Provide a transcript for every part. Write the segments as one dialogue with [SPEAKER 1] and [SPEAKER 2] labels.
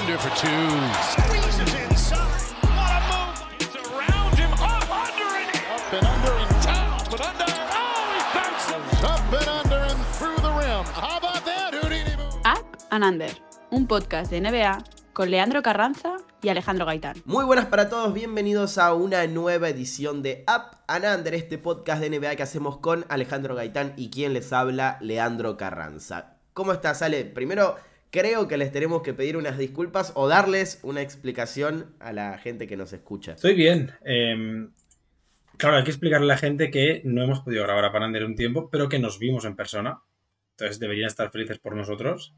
[SPEAKER 1] under for two. Squeezes inside. What a move. It's around him. Up under and Up and under and down. Up and under. Oh, he bounces. Up and under and through the rim. How about that, Houdini?
[SPEAKER 2] Up and Under, un podcast de NBA con Leandro Carranza y Alejandro Gaitán.
[SPEAKER 3] Muy buenas para todos, bienvenidos a una nueva edición de Up and Under, este podcast de NBA que hacemos con Alejandro Gaitán y quien les habla, Leandro Carranza. ¿Cómo estás, Ale? Primero, creo que les tenemos que pedir unas disculpas o darles una explicación a la gente que nos escucha.
[SPEAKER 4] Estoy bien. eh, claro, hay que explicarle a la gente que no hemos podido grabar a Panander un tiempo, pero que nos vimos en persona. Entonces deberían estar felices por nosotros.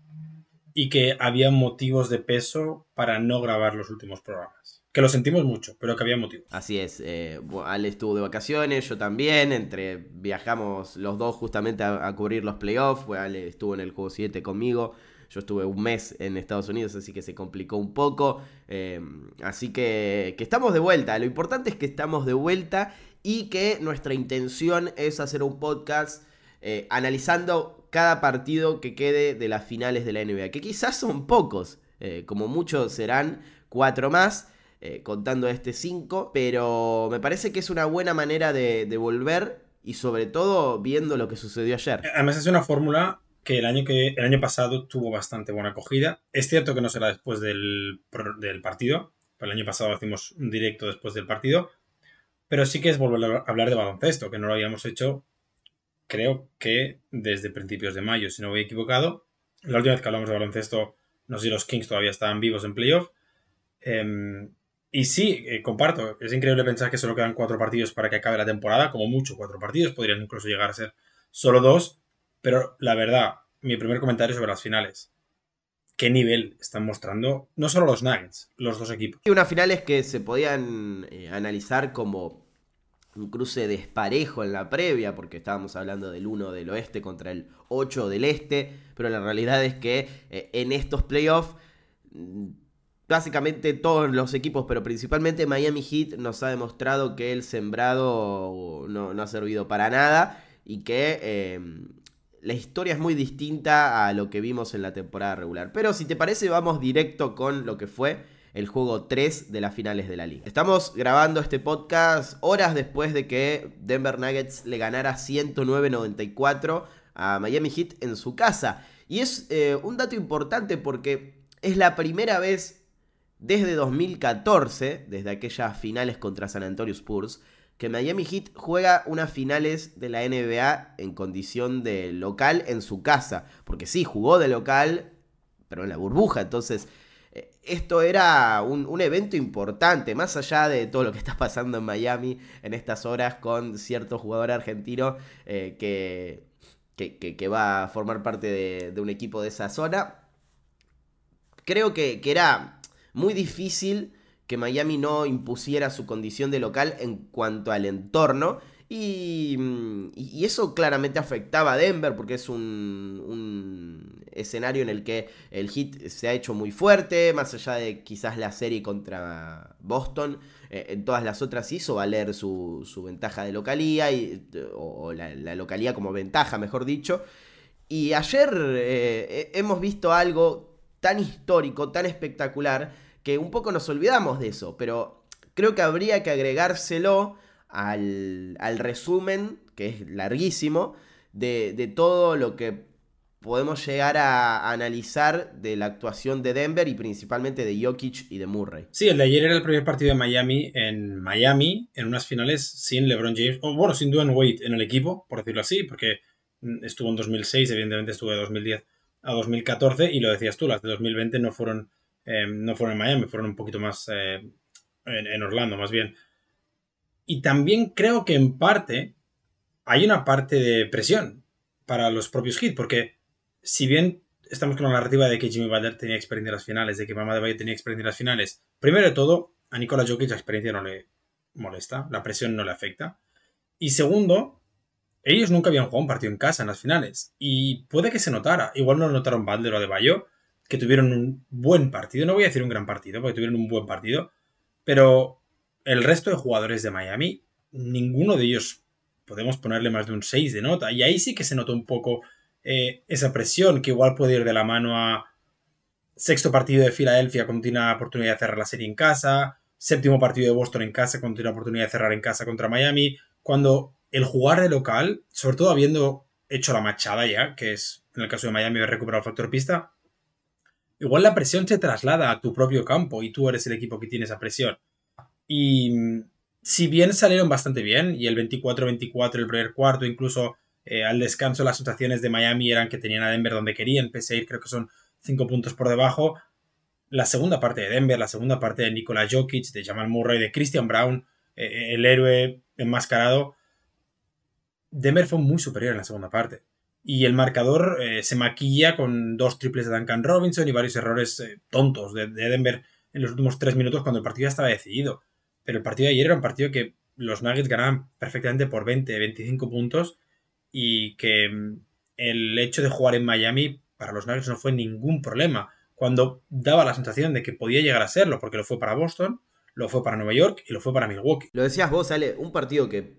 [SPEAKER 4] Y que había motivos de peso para no grabar los últimos programas. Que lo sentimos mucho, pero que había motivos.
[SPEAKER 3] Así es, eh, Ale estuvo de vacaciones, yo también, entre viajamos los dos justamente a, a cubrir los playoffs, Ale estuvo en el juego 7 conmigo, yo estuve un mes en Estados Unidos, así que se complicó un poco, eh, así que, que estamos de vuelta, lo importante es que estamos de vuelta y que nuestra intención es hacer un podcast eh, analizando cada partido que quede de las finales de la NBA, que quizás son pocos, eh, como muchos serán cuatro más eh, contando este 5, pero me parece que es una buena manera de, de, volver y sobre todo viendo lo que sucedió ayer.
[SPEAKER 4] Además es una fórmula que el año, que, el año pasado tuvo bastante buena acogida. Es cierto que no será después del, del partido, pero el año pasado hicimos un directo después del partido, pero sí que es volver a hablar de baloncesto, que no lo habíamos hecho creo que desde principios de mayo, si no voy equivocado. La última vez que hablamos de baloncesto, no sé si los Kings todavía estaban vivos en playoff. Eh, y sí, eh, comparto, es increíble pensar que solo quedan cuatro partidos para que acabe la temporada, como mucho cuatro partidos, podrían incluso llegar a ser solo dos, pero la verdad, mi primer comentario sobre las finales. ¿Qué nivel están mostrando no solo los Nuggets, los dos equipos?
[SPEAKER 3] Y unas finales que se podían eh, analizar como un cruce desparejo en la previa, porque estábamos hablando del 1 del oeste contra el 8 del este, pero la realidad es que eh, en estos playoffs básicamente todos los equipos, pero principalmente Miami Heat nos ha demostrado que el sembrado no, no ha servido para nada y que eh, la historia es muy distinta a lo que vimos en la temporada regular. Pero si te parece vamos directo con lo que fue el juego 3 de las finales de la liga. Estamos grabando este podcast horas después de que Denver Nuggets le ganara 109-94 a Miami Heat en su casa. Y es eh, un dato importante porque es la primera vez desde 2014, desde aquellas finales contra San Antonio Spurs, que Miami Heat juega unas finales de la NBA en condición de local en su casa. Porque sí, jugó de local, pero en la burbuja. Entonces, esto era un, evento importante, más allá de todo lo que está pasando en Miami en estas horas con cierto jugador argentino eh, que, que, que, que, va a formar parte de, de, un equipo de esa zona. Creo que, que era muy difícil que Miami no impusiera su condición de local en cuanto al entorno. Y, y, eso claramente afectaba a Denver porque es un, un, escenario en el que el hit se ha hecho muy fuerte, más allá de quizás la serie contra Boston, eh, en todas las otras hizo valer su, su ventaja de localía, y, o, la, localía como ventaja, mejor dicho. Y ayer eh, hemos visto algo tan histórico, tan espectacular, que un poco nos olvidamos de eso, pero creo que habría que agregárselo al, al resumen, que es larguísimo, de, de, todo lo que podemos llegar a, analizar de la actuación de Denver y principalmente de Jokic y de Murray.
[SPEAKER 4] Sí, el de ayer era el primer partido de Miami en Miami, en unas finales sin LeBron James, o bueno, sin Dwayne Wade en el equipo, por decirlo así, porque estuvo en 2006, evidentemente estuvo de 2010 a 2014, y lo decías tú, las de 2020 no fueron, eh, no fueron en Miami, fueron un poquito más eh, en, Orlando, más bien. Y también creo que en parte hay una parte de presión para los propios Heat, porque si bien estamos con la narrativa de que Jimmy Butler tenía experiencia en las finales, de que Mama de Valle tenía experiencia en las finales, primero de todo, a Nikola Jokic la experiencia no le molesta, la presión no le afecta. Y segundo, ellos nunca habían jugado un partido en casa en las finales. Y puede que se notara. Igual no lo notaron Butler o de Bayo, que tuvieron un buen partido. No voy a decir un gran partido, porque tuvieron un buen partido. Pero el resto de jugadores de Miami, ninguno de ellos podemos ponerle más de un 6 de nota. Y ahí sí que se notó un poco eh, esa presión que igual puede ir de la mano a sexto partido de Filadelfia cuando tiene la oportunidad de cerrar la serie en casa, séptimo partido de Boston en casa cuando tiene la oportunidad de cerrar en casa contra Miami, cuando el jugar de local, sobre todo habiendo hecho la machada ya, que es en el caso de Miami haber recuperado el factor pista, igual la presión se traslada a tu propio campo y tú eres el equipo que tiene esa presión. Y mm, si bien salieron bastante bien, y el 24-24, el primer cuarto, incluso eh, al descanso las sensaciones de Miami eran que tenían a Denver donde querían, pese a ir creo que son 5 puntos por debajo, la segunda parte de Denver, la segunda parte de Nikola Jokic, de Jamal Murray, de Christian Brown, eh, eh, el héroe enmascarado, Denver fue muy superior en la segunda parte. Y el marcador eh, se maquilla con dos triples de Duncan Robinson y varios errores tontos de, Denver en los últimos tres minutos cuando el partido ya estaba decidido. Pero el partido de ayer era un partido que los Nuggets ganaban perfectamente por 20, 25 puntos y que mm, el hecho de jugar en Miami para los Nuggets no fue ningún problema cuando daba la sensación de que podía llegar a serlo, porque lo fue para Boston, lo fue para Nueva York y lo fue para Milwaukee.
[SPEAKER 3] Lo decías vos, Ale, un partido que,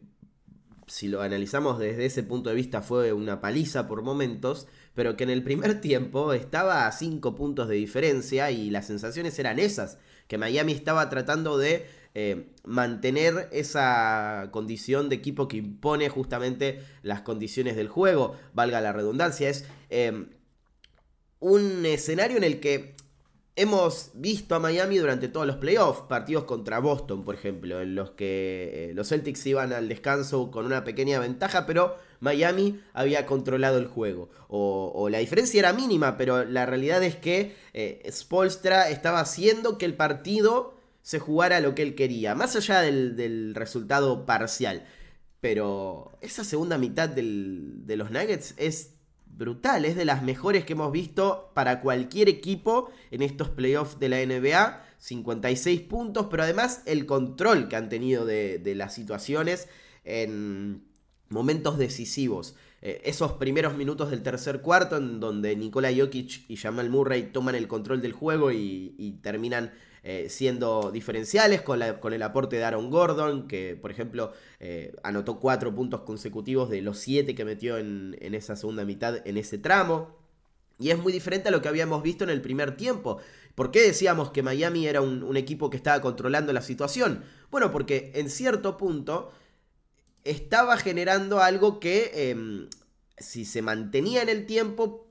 [SPEAKER 3] si lo analizamos desde ese punto de vista, fue una paliza por momentos, pero que en el primer tiempo estaba a cinco puntos de diferencia y las sensaciones eran esas, que Miami estaba tratando de eh, mantener esa condición de equipo que impone justamente las condiciones del juego, valga la redundancia, es... Eh, un escenario en el que hemos visto a Miami durante todos los playoffs, partidos contra Boston, por ejemplo, en los que eh, los Celtics iban al descanso con una pequeña ventaja, pero Miami había controlado el juego. O, la diferencia era mínima, pero la realidad es que eh, Spolstra estaba haciendo que el partido se jugara lo que él quería, más allá del, resultado parcial. Pero esa segunda mitad de los Nuggets es brutal, es de las mejores que hemos visto para cualquier equipo en estos playoffs de la NBA. 56 puntos, pero además el control que han tenido de, las situaciones en momentos decisivos. Eh, esos primeros minutos del tercer cuarto en donde Nikola Jokic y Jamal Murray toman el control del juego y terminan eh, siendo diferenciales con, el aporte de Aaron Gordon, que por ejemplo eh, anotó cuatro puntos consecutivos de los siete que metió en, esa segunda mitad en ese tramo. Y es muy diferente a lo que habíamos visto en el primer tiempo. ¿Por qué decíamos que Miami era un, equipo que estaba controlando la situación? Bueno, porque en cierto punto estaba generando algo que em, si se mantenía en el tiempo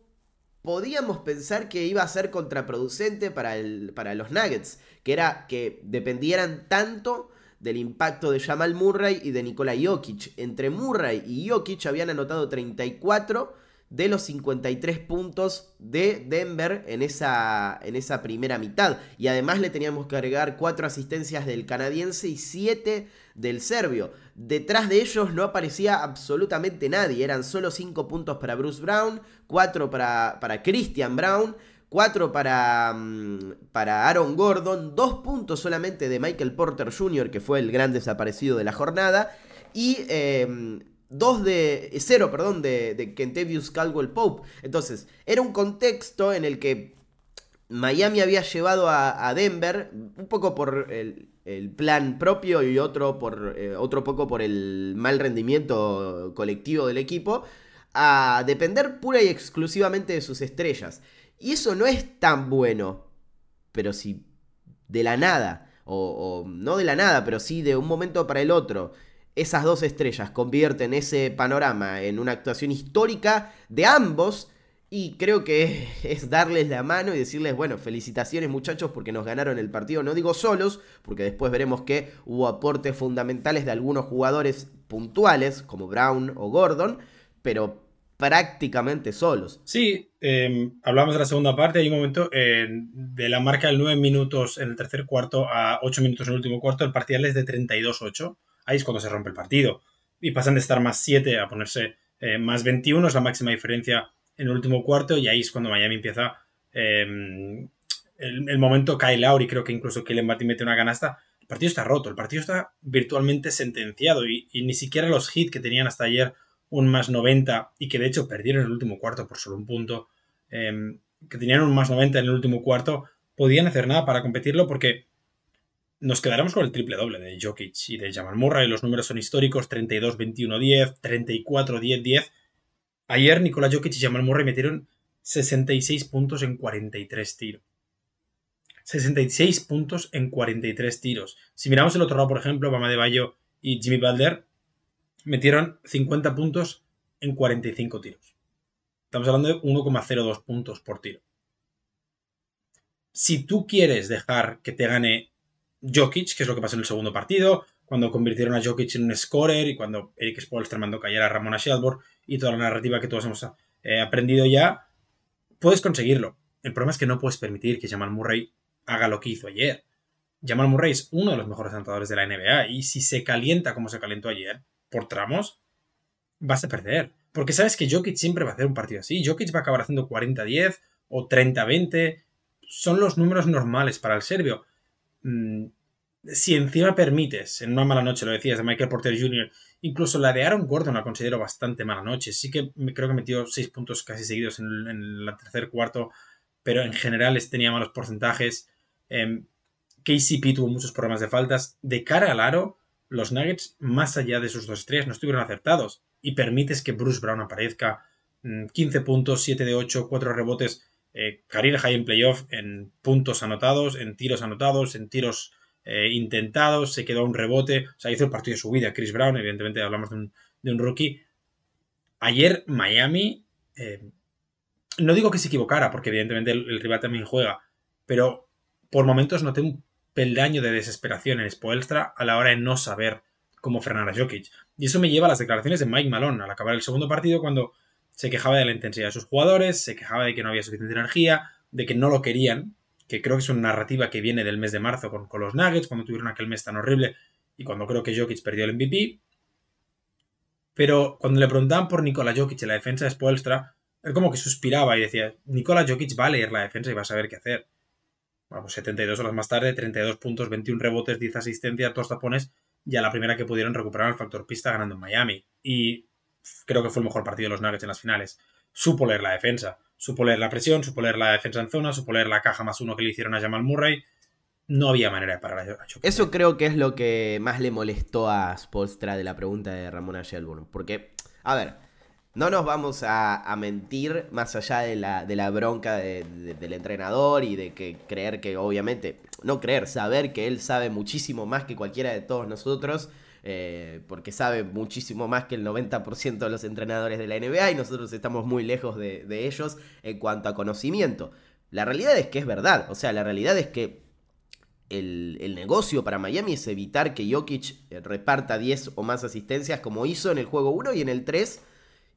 [SPEAKER 3] podíamos pensar que iba a ser contraproducente para, el, para los Nuggets, que era que dependieran tanto del impacto de Jamal Murray y de Nikola Jokic. Entre Murray y Jokic habían anotado 34 de los 53 puntos de Denver en esa, en esa primera mitad. Y además le teníamos que agregar 4 asistencias del canadiense y 7 del serbio. Detrás de ellos no aparecía absolutamente nadie. Eran solo 5 puntos para Bruce Brown, 4 para, para Christian Brown. 4 para, mm, para Aaron Gordon, 2 puntos solamente de Michael Porter Jr., que fue el gran desaparecido de la jornada, y eh, 2 de. 0, perdón, de, de Kentavious Caldwell Pope. Entonces, era un contexto en el que Miami había llevado a, Denver, un poco por el, plan propio y otro, por, eh, otro poco por el mal rendimiento colectivo del equipo, a depender pura y exclusivamente de sus estrellas. Y eso no es tan bueno, pero si de la nada, o, o no de la nada, pero sí de un momento para el otro, esas dos estrellas convierten ese panorama en una actuación histórica de ambos. Y creo que es darles la mano y decirles, bueno, felicitaciones muchachos porque nos ganaron el partido. No digo solos, porque después veremos que hubo aportes fundamentales de algunos jugadores puntuales, como Brown o Gordon, pero prácticamente solos.
[SPEAKER 4] Sí, eh, hablamos de la segunda parte, hay un momento de la marca de 9 minutos en el tercer cuarto a 8 minutos en el último cuarto, el parcial es de 32-8 ahí es cuando se rompe el partido. Y pasan de estar más 7 a ponerse eh, más 21, es la máxima diferencia en el último cuarto, y ahí es cuando Miami empieza em, el, momento cae Lauri, creo que incluso Kellen Martin mete una canasta. El partido está roto, el partido está virtualmente sentenciado y, ni siquiera los hits que tenían hasta ayer un más 90 y que de hecho perdieron el último cuarto por solo un punto, em, que tenían un más 90 en el último cuarto, podían hacer nada para competirlo porque nos quedaremos con el triple doble de Jokic y de Jamal Murray. Los números son históricos: 32, 21, 10, 34, 10, 10. Ayer Nikola Jokic y Jamal Murray metieron 66 puntos en 43 tiros. 66 puntos en 43 tiros. Si miramos el otro lado, por ejemplo, Bama de Bayo y Jimmy Butler metieron 50 puntos en 45 tiros. Estamos hablando de 1,02 puntos por tiro. Si tú quieres dejar que te gane Jokic, que es lo que pasó en el segundo partido, cuando convirtieron a Jokic en un scorer y cuando Eric Spolstra mandó callar a Ramona Shelburne y toda la narrativa que todos hemos eh, aprendido ya, puedes conseguirlo. El problema es que no puedes permitir que Jamal Murray haga lo que hizo ayer. Jamal Murray es uno de los mejores anotadores de la NBA y si se calienta como se calentó ayer por tramos, vas a perder. Porque sabes que Jokic siempre va a hacer un partido así. Jokic va a acabar haciendo 40-10 o 30-20. Son los números normales para el serbio. Si encima permites, en una mala noche, lo decías, de Michael Porter Jr., incluso la de Aaron Gordon la considero bastante mala noche. Sí que creo que metió 6 puntos casi seguidos en el, tercer cuarto, pero en general tenía malos porcentajes. Eh, KCP tuvo muchos problemas de faltas. De cara al aro, los Nuggets, más allá de sus dos estrellas, no estuvieron acertados. Y permites que Bruce Brown aparezca. 15 mm, puntos, 7 de 8, 4 rebotes. Eh, career high en playoff en puntos anotados, en tiros anotados, en tiros eh, intentados, se quedó un rebote, o sea, hizo el partido de su vida Chris Brown, evidentemente hablamos de un, rookie. Ayer Miami, eh, no digo que se equivocara, porque evidentemente el, rival también juega, pero por momentos noté un peldaño de desesperación en Spoelstra a la hora de no saber cómo frenar a Jokic. Y eso me lleva a las declaraciones de Mike Malone al acabar el segundo partido cuando se quejaba de la intensidad de sus jugadores, se quejaba de que no había suficiente energía, de que no lo querían, que creo que es una narrativa que viene del mes de marzo con, los Nuggets, cuando tuvieron aquel mes tan horrible y cuando creo que Jokic perdió el MVP. Pero cuando le preguntaban por Nikola Jokic en la defensa de Spoelstra, él como que suspiraba y decía, Nikola Jokic va a leer la defensa y va a saber qué hacer. Bueno, pues 72 horas más tarde, 32 puntos, 21 rebotes, 10 asistencias, dos tapones, ya la primera que pudieron recuperar el factor pista ganando en Miami. Y creo que fue el mejor partido de los Nuggets en las finales. Supo leer la defensa supo leer la presión, supo leer la defensa en zona, supo leer la caja más uno que le hicieron a Jamal Murray. No había manera de parar a Jokic.
[SPEAKER 3] Eso creo que es lo que más le molestó a Spolstra de la pregunta de Ramona Shelburne. Porque, a ver, no nos vamos a, mentir más allá de la, de la bronca del entrenador y de que creer que, obviamente, no creer, saber que él sabe muchísimo más que cualquiera de todos nosotros eh, porque sabe muchísimo más que el 90% de los entrenadores de la NBA y nosotros estamos muy lejos de, ellos en cuanto a conocimiento. La realidad es que es verdad, o sea, la realidad es que el, el, negocio para Miami es evitar que Jokic eh, reparta 10 o más asistencias como hizo en el juego 1 y en el 3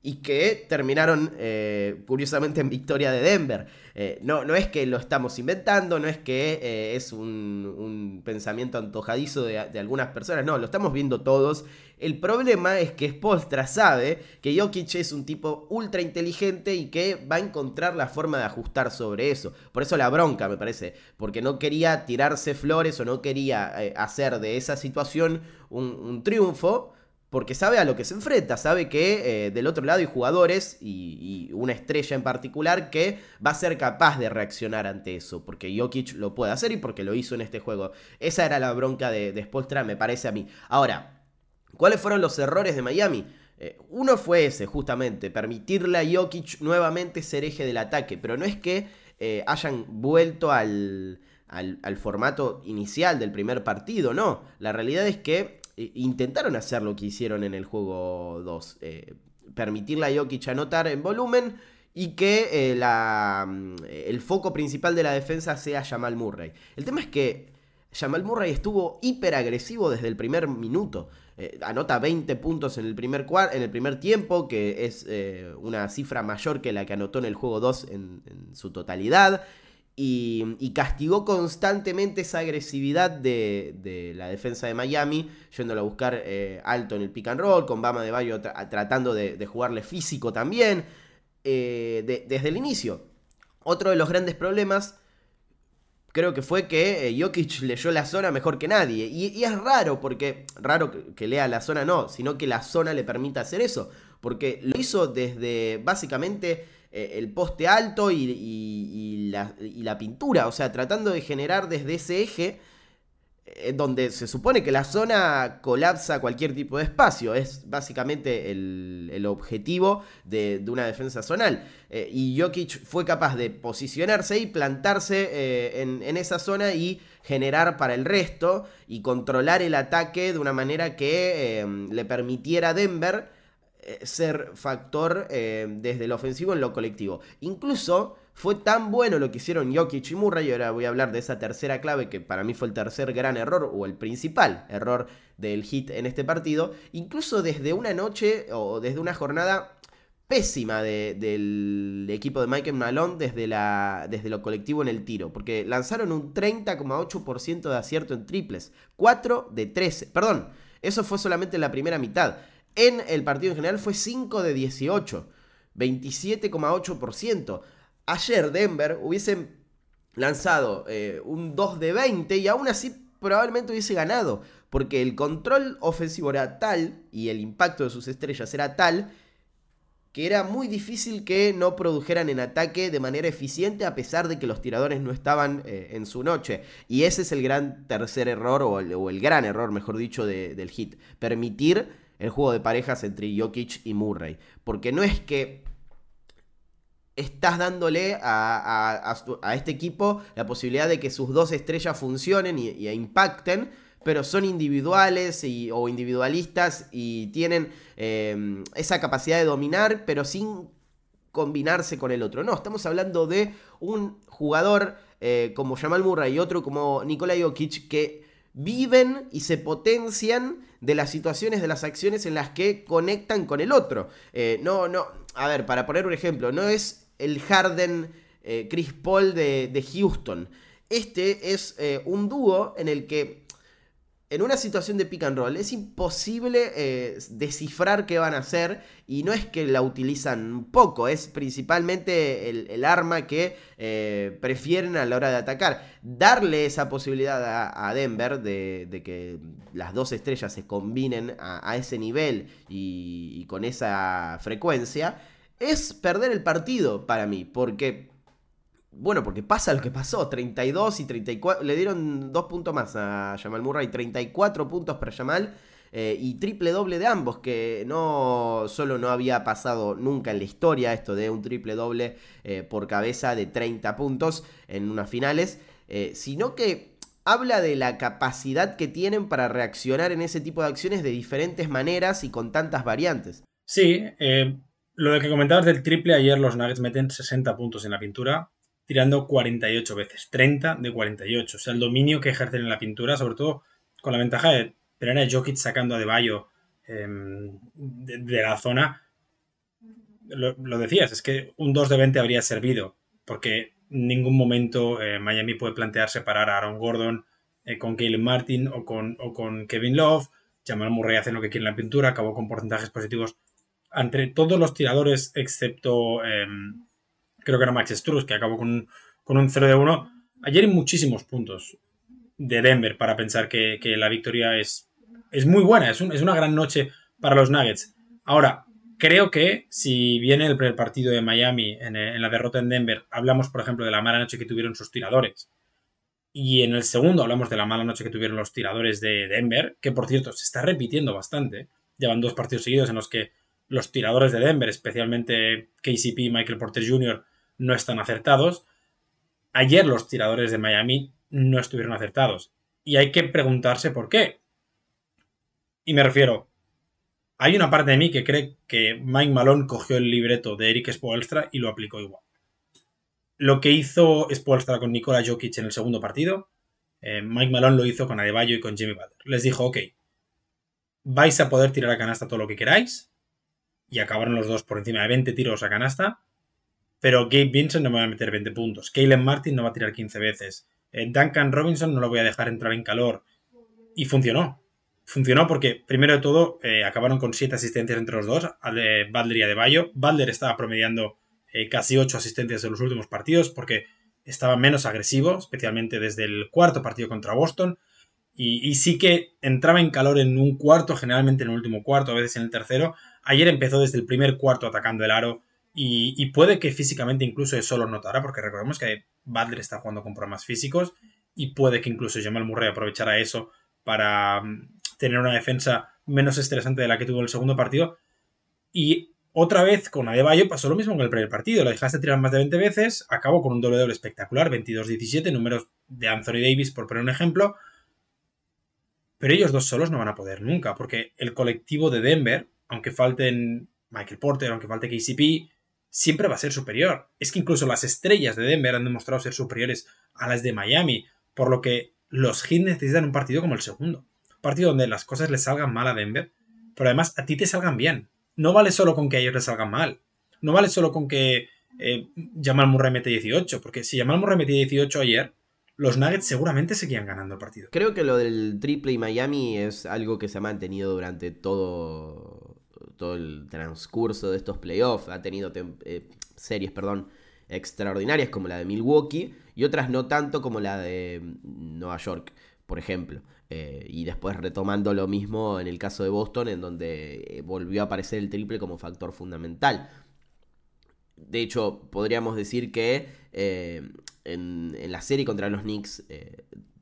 [SPEAKER 3] y que terminaron eh, curiosamente en victoria de Denver. Eh, no, no es que lo estamos inventando, no es que eh, es un, pensamiento antojadizo de, algunas personas, no, lo estamos viendo todos. El problema es que Spolstra sabe que Jokic es un tipo ultra inteligente y que va a encontrar la forma de ajustar sobre eso. Por eso la bronca, me parece, porque no quería tirarse flores o no quería hacer de esa situación un triunfo porque sabe a lo que se enfrenta, sabe que eh, del otro lado hay jugadores y, una estrella en particular que va a ser capaz de reaccionar ante eso, porque Jokic lo puede hacer y porque lo hizo en este juego. Esa era la bronca de, de me parece a mí. Ahora, ¿cuáles fueron los errores de Miami? Eh, uno fue ese, justamente, permitirle a Jokic nuevamente ser eje del ataque, pero no es que eh, hayan vuelto al, al formato inicial del primer partido, no. La realidad es que intentaron hacer lo que hicieron en el juego 2. Eh, permitirle a Jokic anotar en volumen y que eh, la, mm, el foco principal de la defensa sea Jamal Murray. El tema es que Jamal Murray estuvo hiper agresivo desde el primer minuto. Eh, anota 20 puntos en el primer, en el primer tiempo, que es una cifra mayor que la que anotó en el juego 2 en, en su totalidad y, castigó constantemente esa agresividad de, la defensa de Miami, yéndolo a buscar eh, alto en el pick and roll, con Bama de Bayo tratando de, jugarle físico también, eh, desde el inicio. Otro de los grandes problemas creo que fue que eh, Jokic leyó la zona mejor que nadie. Y, es raro, porque raro que, lea la zona no, sino que la zona le permita hacer eso. Porque lo hizo desde básicamente el poste alto y, la, pintura, o sea, tratando de generar desde ese eje eh, donde se supone que la zona colapsa cualquier tipo de espacio. Es básicamente el, objetivo de, una defensa zonal. Eh, y Jokic fue capaz de posicionarse y plantarse eh, en, esa zona y generar para el resto y controlar el ataque de una manera que le permitiera a Denver ser factor desde el ofensivo en lo colectivo. Incluso fue tan bueno lo que hicieron Jokic y Murray, y ahora voy a hablar de esa tercera clave que para mí fue el tercer gran error o el principal error del hit en este partido, incluso desde una noche o desde una jornada pésima del equipo de Michael Malone desde, la, desde lo colectivo en el tiro, porque lanzaron un 30,8% de acierto en triples, 4 de 13, perdón, eso fue solamente en la primera mitad, en el partido en general fue 5 de 18, 27,8%. Ayer Denver hubiesen lanzado eh, un 2 de 20 y aún así probablemente hubiese ganado. Porque el control ofensivo era tal y el impacto de sus estrellas era tal que era muy difícil que no produjeran en ataque de manera eficiente a pesar de que los tiradores no estaban eh, en su noche. Y ese es el gran tercer error, o el, gran error, mejor dicho, del hit. Permitir el juego de parejas entre Jokic y Murray. Porque no es que estás dándole a, este equipo la posibilidad de que sus dos estrellas funcionen y, impacten, pero son individuales o individualistas y tienen em, esa capacidad de dominar, pero sin combinarse con el otro. No, estamos hablando de un jugador eh, como Jamal Murray y otro como Nikola Jokic que viven y se potencian de las situaciones, de las acciones en las que conectan con el otro. Eh, no, no, a ver, para poner un ejemplo, no es el Harden eh, Chris Paul de, Houston. Este es eh, un dúo en el que en una situación de pick and roll es imposible eh, descifrar qué van a hacer y no es que la utilizan poco, es principalmente el, arma que prefieren a la hora de atacar. Darle esa posibilidad a, Denver de, que las dos estrellas se combinen a, ese nivel y con esa frecuencia es perder el partido para mí, porque, bueno, porque pasa lo que pasó, 32 y 34, le dieron dos puntos más a Jamal Murray, 34 puntos para Jamal. Eh, y triple doble de ambos, que no solo no había pasado nunca en la historia esto de un triple doble eh, por cabeza de 30 puntos en unas finales, eh, sino que habla de la capacidad que tienen para reaccionar en ese tipo de acciones de diferentes maneras y con tantas variantes.
[SPEAKER 4] Sí, lo de que comentabas del triple, ayer los Nuggets meten 60 puntos en la pintura, tirando 48 veces, 30 de 48. O sea, el dominio que ejercen en la pintura, sobre todo con la ventaja de tener a Jokic sacando a De em, de, la zona. Lo, decías, es que un 2 de 20 habría servido, porque en ningún momento eh, Miami puede plantearse parar a Aaron Gordon eh, con Caleb Martin o con, o con Kevin Love. Jamal Murray hace lo que quiere en la pintura, acabó con porcentajes positivos entre todos los tiradores, excepto em, creo que era Max Struz, que acabó con, un 0 de 1. Ayer hay muchísimos puntos de Denver para pensar que, la victoria es, es muy buena, es, es, una gran noche para los Nuggets. Ahora, creo que si viene el partido de Miami en, en la derrota en Denver, hablamos, por ejemplo, de la mala noche que tuvieron sus tiradores. Y en el segundo hablamos de la mala noche que tuvieron los tiradores de Denver, que por cierto se está repitiendo bastante. Llevan dos partidos seguidos en los que los tiradores de Denver, especialmente KCP y Michael Porter Jr., no están acertados. Ayer los tiradores de Miami no estuvieron acertados. Y hay que preguntarse por qué. Y me refiero, hay una parte de mí que cree que Mike Malone cogió el libreto de Eric Spoelstra y lo aplicó igual. Lo que hizo Spoelstra con Nikola Jokic en el segundo partido, eh, Mike Malone lo hizo con Adebayo y con Jimmy Butler. Les dijo, ok, vais a poder tirar a canasta todo lo que queráis, y acabaron los dos por encima de 20 tiros a canasta. Pero Gabe Vincent no me va a meter 20 puntos. Kalen Martin no va a tirar 15 veces. Eh, Duncan Robinson no lo voy a dejar entrar en calor. Y funcionó. Funcionó porque, primero de todo, eh, acabaron con 7 asistencias entre los dos, de Butler y Adebayo. Butler estaba promediando eh, casi 8 asistencias en los últimos partidos porque estaba menos agresivo, especialmente desde el cuarto partido contra Boston. Y, y, sí que entraba en calor en un cuarto, generalmente en el último cuarto, a veces en el tercero, Ayer empezó desde el primer cuarto atacando el aro y, puede que físicamente incluso eso lo notará, porque recordemos que Butler está jugando con problemas físicos y puede que incluso Jamal Murray aprovechara eso para mm, tener una defensa menos estresante de la que tuvo el segundo partido. Y otra vez con Adebayo pasó lo mismo en el primer partido. La dejaste tirar más de 20 veces, acabó con un doble doble espectacular, 22-17, números de Anthony Davis, por poner un ejemplo. Pero ellos dos solos no van a poder nunca, porque el colectivo de Denver, aunque falten Michael Porter, aunque falte KCP, siempre va a ser superior. Es que incluso las estrellas de Denver han demostrado ser superiores a las de Miami, por lo que los Heat necesitan un partido como el segundo. Un partido donde las cosas les salgan mal a Denver, pero además a ti te salgan bien. No vale solo con que a ellos les salgan mal. No vale solo con que eh, Jamal Murray mete 18, porque si Jamal Murray mete 18 ayer, los Nuggets seguramente seguían ganando el partido.
[SPEAKER 3] Creo que lo del triple y Miami es algo que se ha mantenido durante todo, todo el transcurso de estos playoffs. Ha tenido eh, series, perdón, extraordinarias como la de Milwaukee y otras no tanto como la de Nueva York, por ejemplo. Eh, y después retomando lo mismo en el caso de Boston, en donde eh, volvió a aparecer el triple como factor fundamental. De hecho, podríamos decir que en, la serie contra los Knicks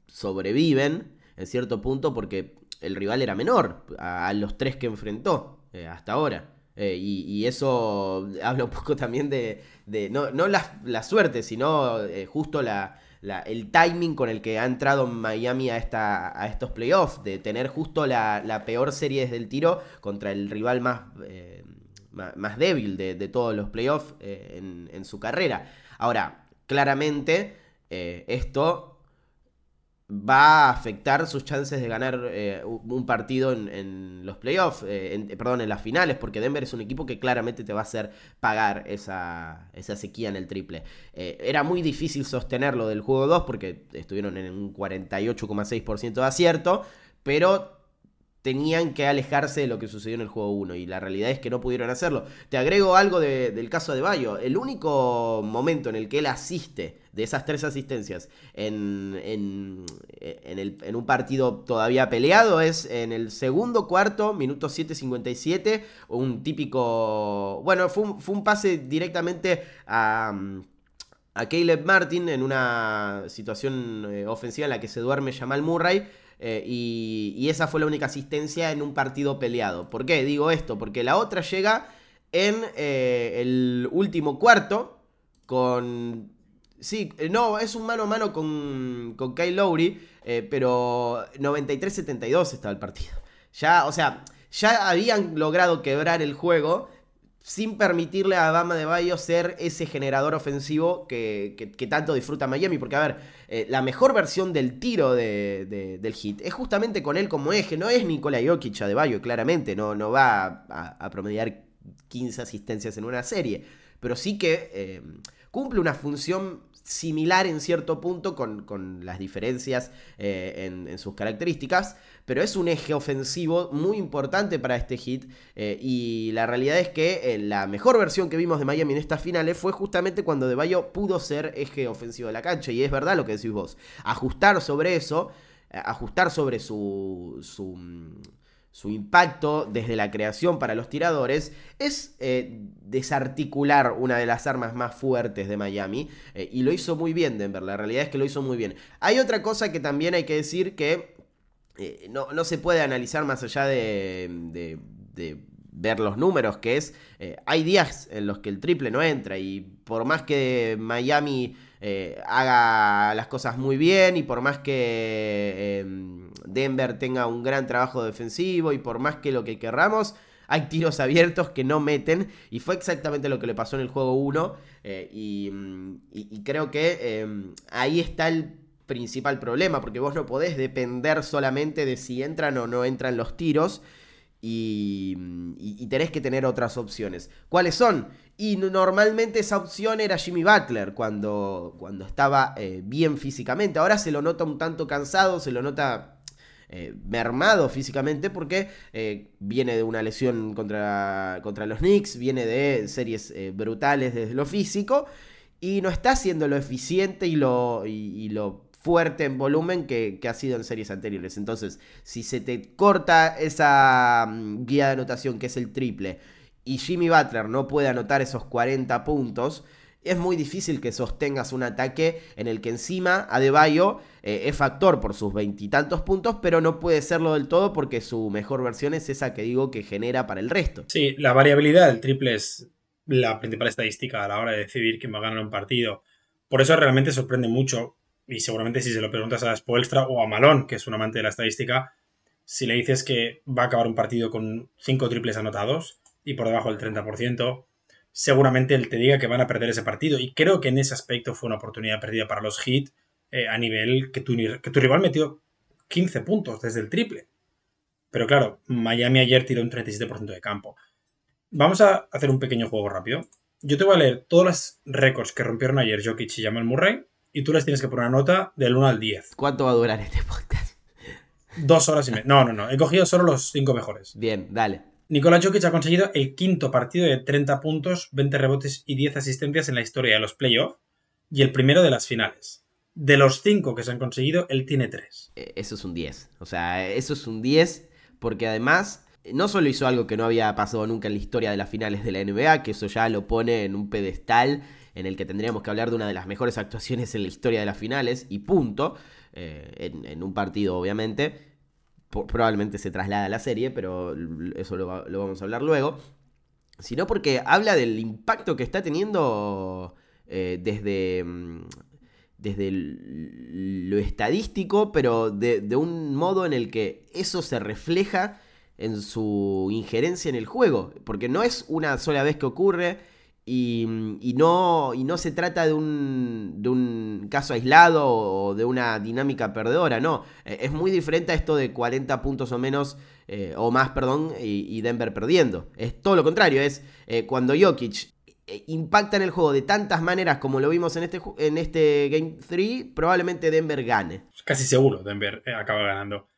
[SPEAKER 3] sobreviven en cierto punto porque el rival era menor a, los tres que enfrentó hasta ahora. y, eso habla un poco también de, no, la, suerte, sino justo la, el timing con el que ha entrado Miami a, esta, a estos playoffs, de tener justo la, peor serie desde el tiro contra el rival más, eh, más, débil de, todos los playoffs eh, en, su carrera. Ahora, claramente, eh, esto va a afectar sus chances de ganar eh, un partido en, los playoffs, eh, perdón, en las finales, porque Denver es un equipo que claramente te va a hacer pagar esa, esa sequía en el triple. Eh, era muy difícil sostenerlo del juego 2 porque estuvieron en un 48,6% de acierto, pero tenían que alejarse de lo que sucedió en el juego 1 y la realidad es que no pudieron hacerlo. Te agrego algo del caso de Bayo. El único momento en el que él asiste de esas tres asistencias en, en, en, un partido todavía peleado es en el segundo cuarto, minuto 7.57, un típico... Bueno, fue un, fue un pase directamente a a Caleb Martin en una situación eh, ofensiva en la que se duerme Jamal Murray eh, y, esa fue la única asistencia en un partido peleado. ¿Por qué digo esto? Porque la otra llega en eh, el último cuarto con... Sí, no, es un mano a mano con, con Kyle Lowry, pero 93-72 estaba el partido. Ya, o sea, ya habían logrado quebrar el juego sin permitirle a Bama de Bayo ser ese generador ofensivo que, tanto disfruta Miami. Porque, a ver, eh, la mejor versión del tiro del hit es justamente con él como eje. No es Nikola Jokic de Bayo, claramente. No, no va a, promediar 15 asistencias en una serie. Pero sí que eh, cumple una función similar en cierto punto con, las diferencias eh, en, sus características, pero es un eje ofensivo muy importante para este hit eh, y la realidad es que eh, la mejor versión que vimos de Miami en estas finales fue justamente cuando De Bayo pudo ser eje ofensivo de la cancha y es verdad lo que decís vos, ajustar sobre eso, ajustar sobre su, su su impacto desde la creación para los tiradores es eh, desarticular una de las armas más fuertes de Miami eh, y lo hizo muy bien Denver, la realidad es que lo hizo muy bien. Hay otra cosa que también hay que decir que eh, no, se puede analizar más allá de, ver los números, que es, hay días en los que el triple no entra y por más que Miami haga las cosas muy bien y por más que Denver tenga un gran trabajo defensivo y por más que lo que querramos, hay tiros abiertos que no meten y fue exactamente lo que le pasó en el juego 1 eh, mm, y, creo que eh, ahí está el principal problema porque vos no podés depender solamente de si entran o no entran los tiros y, mm, tenés que tener otras opciones. ¿Cuáles son? Y normalmente esa opción era Jimmy Butler cuando, cuando estaba eh, bien físicamente. Ahora se lo nota un tanto cansado, se lo nota eh, mermado físicamente porque eh, viene de una lesión contra, contra los Knicks, viene de series eh, brutales desde lo físico y no está siendo lo eficiente y lo, y, lo fuerte en volumen que, ha sido en series anteriores. Entonces, si se te corta esa mm, guía de anotación que es el triple y Jimmy Butler no puede anotar esos 40 puntos, es muy difícil que sostengas un ataque en el que encima Adebayo eh, es factor por sus veintitantos puntos, pero no puede serlo del todo porque su mejor versión es esa que digo que genera para el resto.
[SPEAKER 4] Sí, la variabilidad del triple es la principal estadística a la hora de decidir quién va a ganar un partido. Por eso realmente sorprende mucho, y seguramente si se lo preguntas a Spoelstra o a Malón, que es un amante de la estadística, si le dices que va a acabar un partido con cinco triples anotados y por debajo del 30%, seguramente él te diga que van a perder ese partido. Y creo que en ese aspecto fue una oportunidad perdida para los Heat eh, a nivel que tu, que tu rival metió 15 puntos desde el triple. Pero claro, Miami ayer tiró un 37% de campo. Vamos a hacer un pequeño juego rápido. Yo te voy a leer todos los récords que rompieron ayer Jokic y Jamal Murray y tú les tienes que poner una nota del 1 al 10.
[SPEAKER 3] ¿Cuánto va a durar este podcast?
[SPEAKER 4] Dos horas y media. No, no, no. He cogido solo los cinco mejores.
[SPEAKER 3] Bien, dale.
[SPEAKER 4] Nikola Jokic ha conseguido el quinto partido de 30 puntos, 20 rebotes y 10 asistencias en la historia de los playoffs y el primero de las finales. De los cinco que se han conseguido, él tiene tres.
[SPEAKER 3] Eh, eso es un 10. O sea, eso es un 10 porque además no solo hizo algo que no había pasado nunca en la historia de las finales de la NBA, que eso ya lo pone en un pedestal en el que tendríamos que hablar de una de las mejores actuaciones en la historia de las finales y punto, eh, en un partido obviamente probablemente se traslada a la serie, pero eso lo, vamos a hablar luego, sino porque habla del impacto que está teniendo eh, desde, mm, desde lo estadístico, pero de, de, un modo en el que eso se refleja en su injerencia en el juego, porque no es una sola vez que ocurre, y, no, y no se trata de un, de un caso aislado o de una dinámica perdedora, no. Eh, es muy diferente a esto de 40 puntos o menos, eh, o más, perdón, y, Denver perdiendo. Es todo lo contrario, es eh, cuando Jokic impacta en el juego de tantas maneras como lo vimos en este, en este Game 3, probablemente Denver gane.
[SPEAKER 4] Casi seguro Denver acaba ganando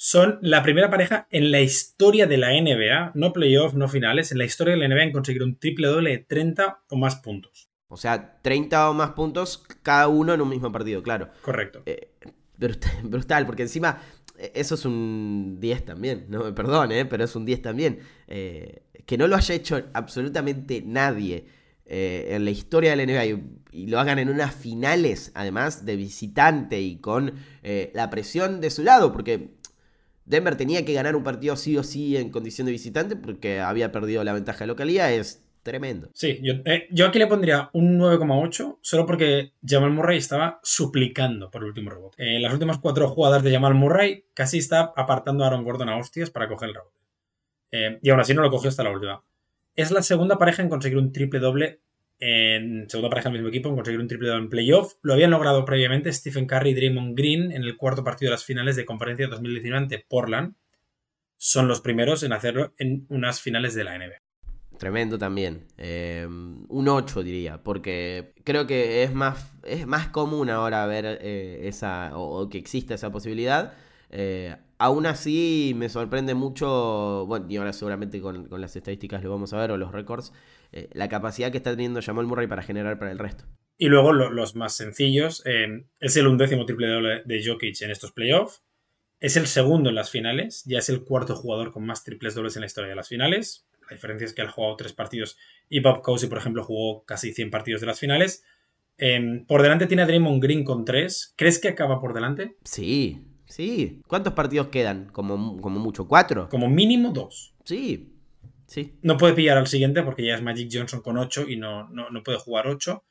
[SPEAKER 4] son la primera pareja en la historia de la NBA, no playoffs, no finales, en la historia de la NBA en conseguir un triple doble de 30 o más puntos.
[SPEAKER 3] O sea, 30 o más puntos cada uno en un mismo partido, claro.
[SPEAKER 4] Correcto.
[SPEAKER 3] Eh, brutal, porque encima eh, eso es un 10 también, no me perdone, eh, pero es un 10 también. que no lo haya hecho absolutamente nadie en la historia de la NBA y, y, lo hagan en unas finales, además de visitante y con la presión de su lado, porque Denver tenía que ganar un partido sí o sí en condición de visitante porque había perdido la ventaja de localidad. Es tremendo.
[SPEAKER 4] Sí, yo, eh, aquí le pondría un 9,8 solo porque Jamal Murray estaba suplicando por el último rebote. En las últimas cuatro jugadas de Jamal Murray casi está apartando a Aaron Gordon a hostias para coger el rebote. Eh, y aún así no lo cogió hasta la última. Es la segunda pareja en conseguir un triple doble en segunda pareja del mismo equipo en conseguir un triple en playoff. Lo habían logrado previamente Stephen Curry y Draymond Green en el cuarto partido de las finales de conferencia 2019 ante Portland. Son los primeros en hacerlo en unas finales de la NBA.
[SPEAKER 3] Tremendo también. Eh, un 8 diría, porque creo que es más, es más común ahora ver eh, esa, o, que exista esa posibilidad. Eh, aún así me sorprende mucho, bueno, y ahora seguramente con, con las estadísticas lo vamos a ver, o los récords, eh, la capacidad que está teniendo Jamal Murray para generar para el resto.
[SPEAKER 4] Y luego los más sencillos, eh, es el undécimo triple doble de Jokic en estos playoffs, es el segundo en las finales, ya es el cuarto jugador con más triples dobles en la historia de las finales. La diferencia es que él ha jugado tres partidos y Bob Cousy, por ejemplo, jugó casi 100 partidos de las finales. Em, por delante tiene a Draymond Green con tres. ¿Crees que acaba por delante?
[SPEAKER 3] Sí, sí. ¿Cuántos partidos quedan? Como, como mucho, ¿cuatro?
[SPEAKER 4] Como mínimo dos.
[SPEAKER 3] Sí,
[SPEAKER 4] no puede pillar al siguiente porque ya es Magic Johnson con 8 y no, no, puede jugar 8.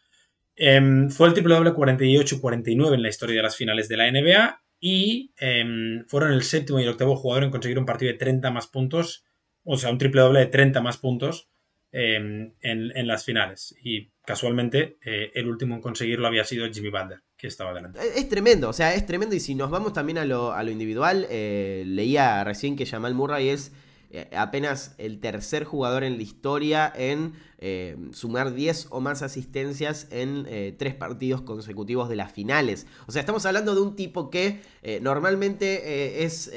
[SPEAKER 4] Em, fue el triple doble 48 y 49 en la historia de las finales de la NBA y em, fueron el séptimo y el octavo jugador en conseguir un partido de 30 más puntos, o sea, un triple doble de 30 más puntos em, en, las finales. Y casualmente eh, el último en conseguirlo había sido Jimmy Butler, que estaba delante.
[SPEAKER 3] Es, tremendo, o sea, es tremendo y si nos vamos también a lo, a lo individual, eh, leía recién que Jamal Murray es eh, apenas el tercer jugador en la historia en eh, sumar 10 o más asistencias en tres partidos consecutivos de las finales. O sea, estamos hablando de un tipo que normalmente es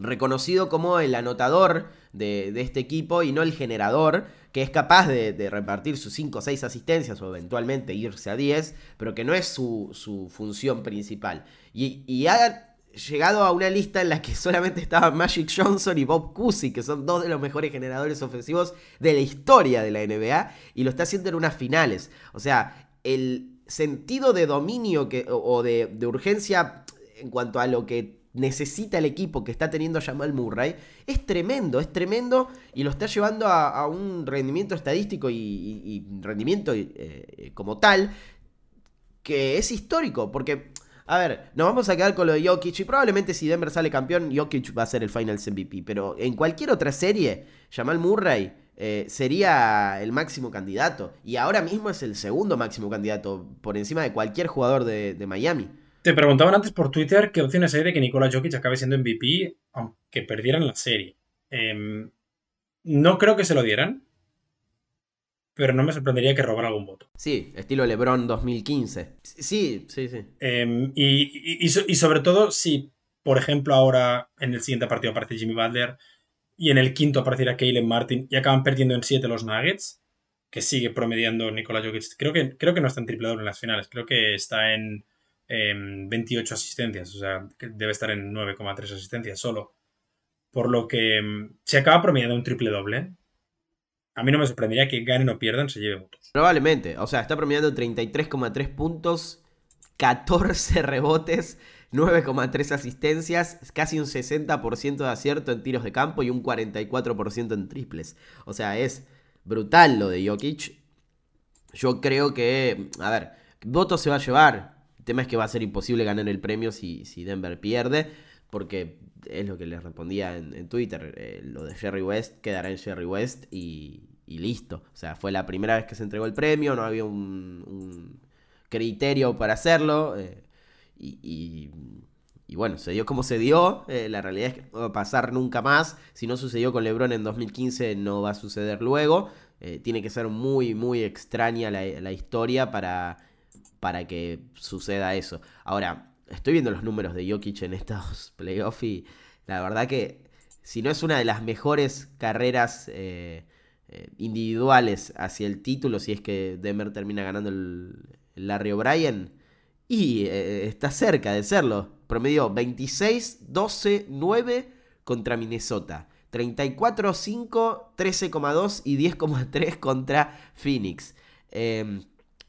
[SPEAKER 3] reconocido como el anotador de, este equipo y no el generador, que es capaz de, repartir sus 5 o 6 asistencias o eventualmente irse a 10, pero que no es su, función principal. Y, y llegado a una lista en la que solamente estaban Magic Johnson y Bob Cousy, que son dos de los mejores generadores ofensivos de la historia de la NBA, y lo está haciendo en unas finales. O sea, el sentido de dominio que, o de, de urgencia en cuanto a lo que necesita el equipo que está teniendo Jamal Murray es tremendo, es tremendo y lo está llevando a, un rendimiento estadístico y, rendimiento eh, como tal que es histórico, porque a ver, nos vamos a quedar con lo de Jokic y probablemente si Denver sale campeón, Jokic va a ser el Finals MVP. Pero en cualquier otra serie, Jamal Murray eh, sería el máximo candidato. Y ahora mismo es el segundo máximo candidato por encima de cualquier jugador de, Miami.
[SPEAKER 4] Te preguntaban antes por Twitter qué opciones hay de que Nikola Jokic acabe siendo MVP, aunque perdieran la serie. Em, no creo que se lo dieran pero no me sorprendería que robara algún voto.
[SPEAKER 3] Sí, estilo LeBron 2015. Sí, sí, sí.
[SPEAKER 4] Em, y, sobre todo si, por ejemplo, ahora en el siguiente partido aparece Jimmy Butler y en el quinto aparecerá Caleb Martin y acaban perdiendo en 7 los Nuggets, que sigue promediando Nikola Jokic. Creo que, creo que no está en triple doble en las finales, creo que está en 28 asistencias, o sea, que debe estar en 9,3 asistencias solo. Por lo que em, se acaba promediando un triple doble, a mí no me sorprendería que ganen o pierdan, se lleve votos.
[SPEAKER 3] Probablemente. O sea, está promediando 33,3 puntos, 14 rebotes, 9,3 asistencias, casi un 60% de acierto en tiros de campo y un 44% en triples. O sea, es brutal lo de Jokic. Yo creo que, a ver, votos se va a llevar. Tema es que va a ser imposible ganar el premio si, si Denver pierde, porque es lo que les respondía en, Twitter. Eh, lo de Jerry West quedará en Jerry West y, listo. O sea, fue la primera vez que se entregó el premio, no había un, criterio para hacerlo. Eh, y, bueno, se dio como se dio. Eh, la realidad es que no va a pasar nunca más. Si no sucedió con LeBron en 2015, no va a suceder luego. tiene que ser muy, muy extraña la, la historia para, para que suceda eso. Ahora, estoy viendo los números de Jokic en estos playoffs y la verdad que si no es una de las mejores carreras eh, eh, individuales hacia el título, si es que Denver termina ganando el, Larry O'Brien, y eh, está cerca de serlo. Promedio 26, 12, 9 contra Minnesota. 34-5, 13,2 y 10,3 contra Phoenix.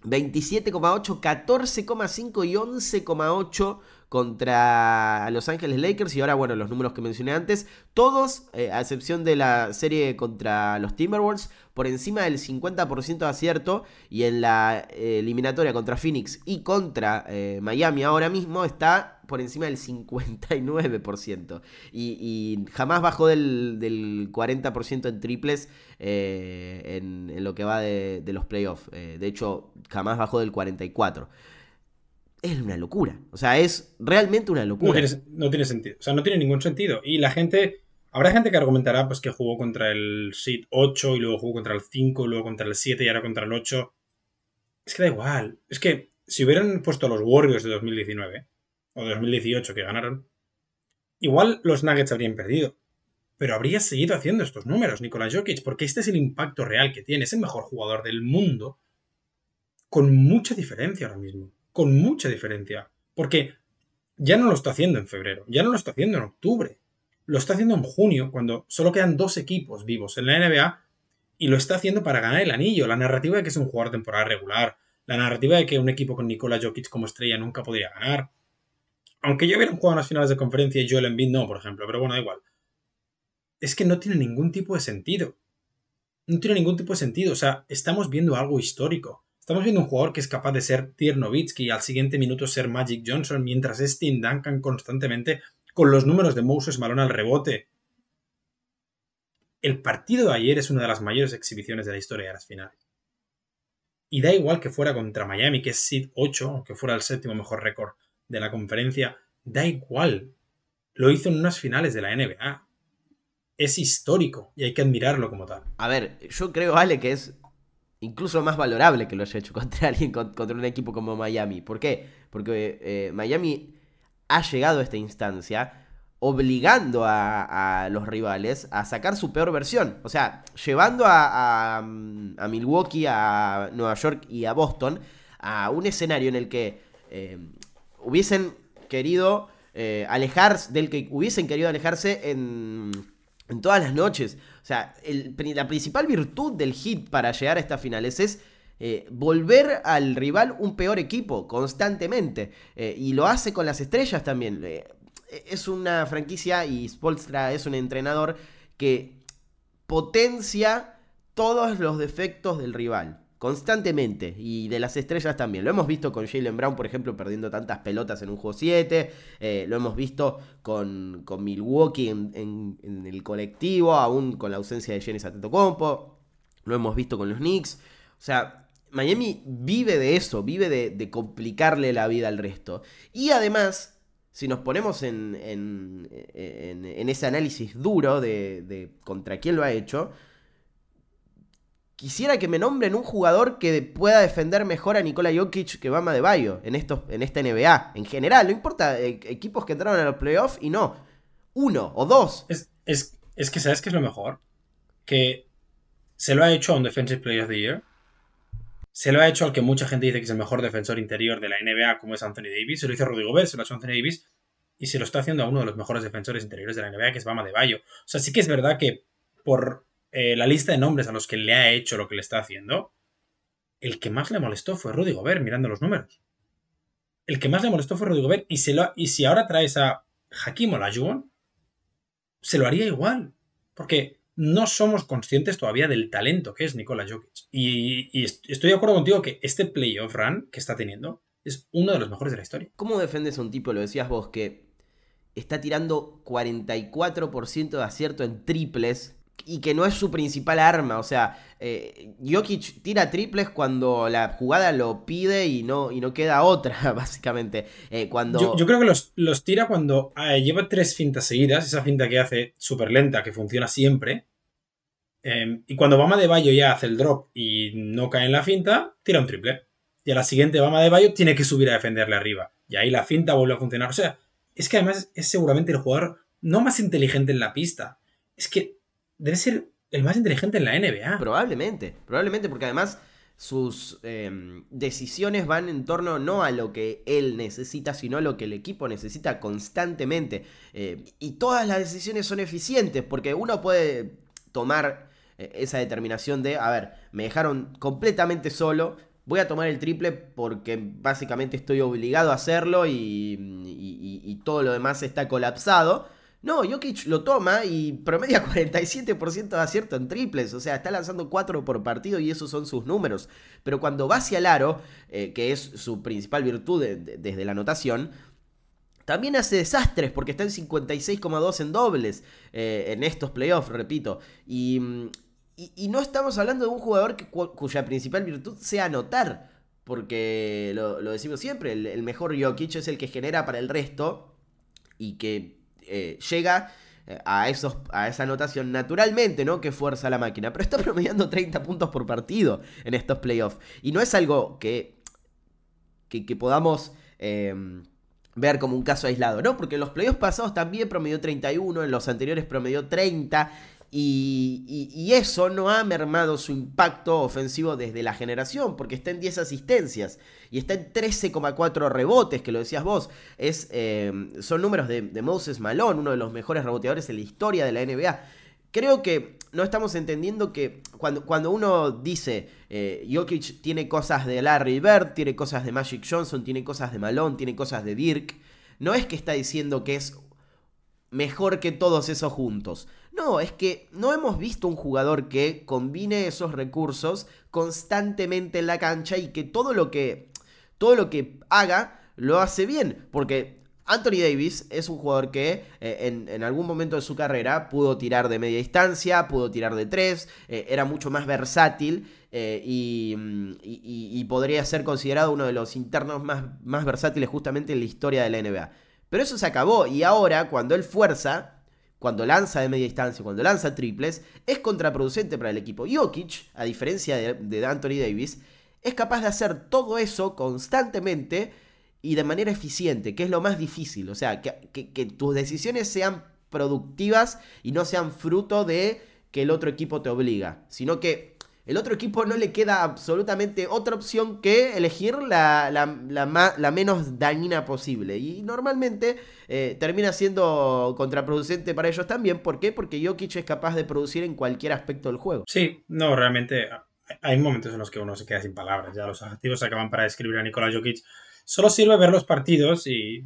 [SPEAKER 3] 27,8, 14,5 y 11,8 contra Los Ángeles Lakers. Y ahora, bueno, los números que mencioné antes, todos, eh, a excepción de la serie contra los Timberwolves, por encima del 50% de acierto. Y en la eh, eliminatoria contra Phoenix y contra eh, Miami ahora mismo está por encima del 59%. Y, jamás bajó del, 40% en triples en, lo que va de, los playoffs. de hecho, jamás bajó del 44% es una locura. O sea, es realmente una locura.
[SPEAKER 4] No tiene, no tiene, sentido. O sea, no tiene ningún sentido. Y la gente Habrá gente que argumentará pues, que jugó contra el Seed 8 y luego jugó contra el 5, y luego contra el 7 y ahora contra el 8. Es que da igual. Es que si hubieran puesto a los Warriors de 2019 o 2018 que ganaron, igual los Nuggets habrían perdido. Pero habría seguido haciendo estos números, Nikola Jokic, porque este es el impacto real que tiene. Es el mejor jugador del mundo con mucha diferencia ahora mismo. Con mucha diferencia. Porque ya no lo está haciendo en febrero, ya no lo está haciendo en octubre lo está haciendo en junio, cuando solo quedan dos equipos vivos en la NBA, y lo está haciendo para ganar el anillo. La narrativa de que es un jugador de temporada regular, la narrativa de que un equipo con Nikola Jokic como estrella nunca podría ganar. Aunque yo hubiera jugado en las finales de conferencia y Joel Embiid no, por ejemplo, pero bueno, da igual. Es que no tiene ningún tipo de sentido. No tiene ningún tipo de sentido. O sea, estamos viendo algo histórico. Estamos viendo un jugador que es capaz de ser Tiernovitsky y al siguiente minuto ser Magic Johnson, mientras es Tim Duncan constantemente con los números de Moses Malone al rebote. El partido de ayer es una de las mayores exhibiciones de la historia de las finales. Y da igual que fuera contra Miami, que es Seed 8, aunque fuera el séptimo mejor récord de la conferencia, da igual. Lo hizo en unas finales de la NBA. Es histórico y hay que admirarlo como tal.
[SPEAKER 3] A ver, yo creo, Ale, que es incluso más valorable que lo haya hecho contra alguien, contra un equipo como Miami. ¿Por qué? Porque eh, Miami ha llegado a esta instancia obligando a, los rivales a sacar su peor versión. O sea, llevando a, Milwaukee, a Nueva York y a Boston a un escenario en el que eh, hubiesen querido eh, alejarse, del que hubiesen querido alejarse en, en todas las noches. O sea, la principal virtud del hit para llegar a estas finales es eh, volver al rival un peor equipo constantemente. Eh, y lo hace con las estrellas también. es una franquicia y Spolstra es un entrenador que potencia todos los defectos del rival constantemente. Y de las estrellas también. Lo hemos visto con Jalen Brown, por ejemplo, perdiendo tantas pelotas en un juego 7. Eh, lo hemos visto con, con Milwaukee en, el colectivo, aún con la ausencia de Jenny Compo Lo hemos visto con los Knicks. O sea, Miami vive de eso, vive de, complicarle la vida al resto. Y además, si nos ponemos en, en, ese análisis duro de, de contra quién lo ha hecho, quisiera que me nombren un jugador que pueda defender mejor a Nikola Jokic que Bama de Bayo en, en esta NBA. En general, no importa, eh, equipos que entraron a los playoffs y no. Uno o dos.
[SPEAKER 4] Es, es, que, ¿sabes qué es lo mejor? Que se lo ha hecho a un Defensive Player of the Year. Se lo ha hecho al que mucha gente dice que es el mejor defensor interior de la NBA, como es Anthony Davis. Se lo hizo Rudy Gobert, se lo ha hecho Anthony Davis. Y se lo está haciendo a uno de los mejores defensores interiores de la NBA, que es Bama de Bayo. O sea, sí que es verdad que por eh, la lista de nombres a los que le ha hecho lo que le está haciendo, el que más le molestó fue Rudy Gobert, mirando los números. El que más le molestó fue Rudy Gobert. Y, lo, si ahora traes a Hakim Olajuwon, se lo haría igual. Porque no somos conscientes todavía del talento que es Nikola Jokic. Y, y, estoy de acuerdo contigo que este playoff run que está teniendo es uno de los mejores de la historia.
[SPEAKER 3] ¿Cómo defendes a un tipo, lo decías vos, que está tirando 44% de acierto en triples y que no es su principal arma. O sea, eh, Jokic tira triples cuando la jugada lo pide y no, y no queda otra, básicamente. Eh, cuando...
[SPEAKER 4] Yo, creo que los, tira cuando eh, lleva tres fintas seguidas, esa finta que hace súper lenta, que funciona siempre. Em, y cuando Bama de Bayo ya hace el drop y no cae en la finta, tira un triple. Y a la siguiente Bama de Bayo tiene que subir a defenderle arriba. Y ahí la finta vuelve a funcionar. O sea, es que además es seguramente el jugador no más inteligente en la pista. Es que debe ser el más inteligente en la NBA.
[SPEAKER 3] Probablemente, probablemente, porque además sus em, decisiones van en torno no a lo que él necesita, sino a lo que el equipo necesita constantemente. Eh, y todas las decisiones son eficientes, porque uno puede tomar eh, esa determinación de, a ver, me dejaron completamente solo, voy a tomar el triple porque básicamente estoy obligado a hacerlo y todo lo demás está colapsado. No, Jokic lo toma y promedia 47% de acierto en triples. O sea, está lanzando 4 por partido y esos son sus números. Pero cuando va hacia el aro, eh, que es su principal virtud desde la anotación, también hace desastres porque está en 56,2 en dobles eh, en estos playoffs, repito. Y, no estamos hablando de un jugador cuya principal virtud sea anotar. Porque lo, decimos siempre, el, el mejor Jokic es el que genera para el resto y que eh, llega eh, a, esos, a esa anotación naturalmente, ¿no? Que fuerza la máquina. Pero está promediando 30 puntos por partido en estos playoffs. Y no es algo que, que, podamos em, ver como un caso aislado, ¿no? Porque en los playoffs pasados también promedió 31, en los anteriores promedió 30. Y, eso no ha mermado su impacto ofensivo desde la generación, porque está en 10 asistencias y está en 13,4 rebotes, que lo decías vos. Es, eh, son números de, Moses Malone, uno de los mejores reboteadores en la historia de la NBA. Creo que no estamos entendiendo que cuando, cuando uno dice eh, Jokic tiene cosas de Larry Bird, tiene cosas de Magic Johnson, tiene cosas de Malone, tiene cosas de Dirk, no es que está diciendo que es mejor que todos esos juntos. No, es que no hemos visto un jugador que combine esos recursos constantemente en la cancha y que todo lo que, todo lo que haga lo hace bien. Porque Anthony Davis es un jugador que eh, en, algún momento de su carrera pudo tirar de media distancia, pudo tirar de tres, eh, era mucho más versátil eh, y, y, podría ser considerado uno de los internos más, más versátiles justamente en la historia de la NBA. Pero eso se acabó y ahora cuando él fuerza, cuando lanza de media distancia, cuando lanza triples, es contraproducente para el equipo. Jokic, a diferencia de, Anthony Davis, es capaz de hacer todo eso constantemente y de manera eficiente, que es lo más difícil. O sea, que, que, tus decisiones sean productivas y no sean fruto de que el otro equipo te obliga, sino que el otro equipo no le queda absolutamente otra opción que elegir la, la, menos dañina posible. Y normalmente eh, termina siendo contraproducente para ellos también. ¿Por qué? Porque Jokic es capaz de producir en cualquier aspecto del juego.
[SPEAKER 4] Sí, no, realmente hay momentos en los que uno se queda sin palabras. Ya los adjetivos acaban para describir a Nikola Jokic. Solo sirve ver los partidos y...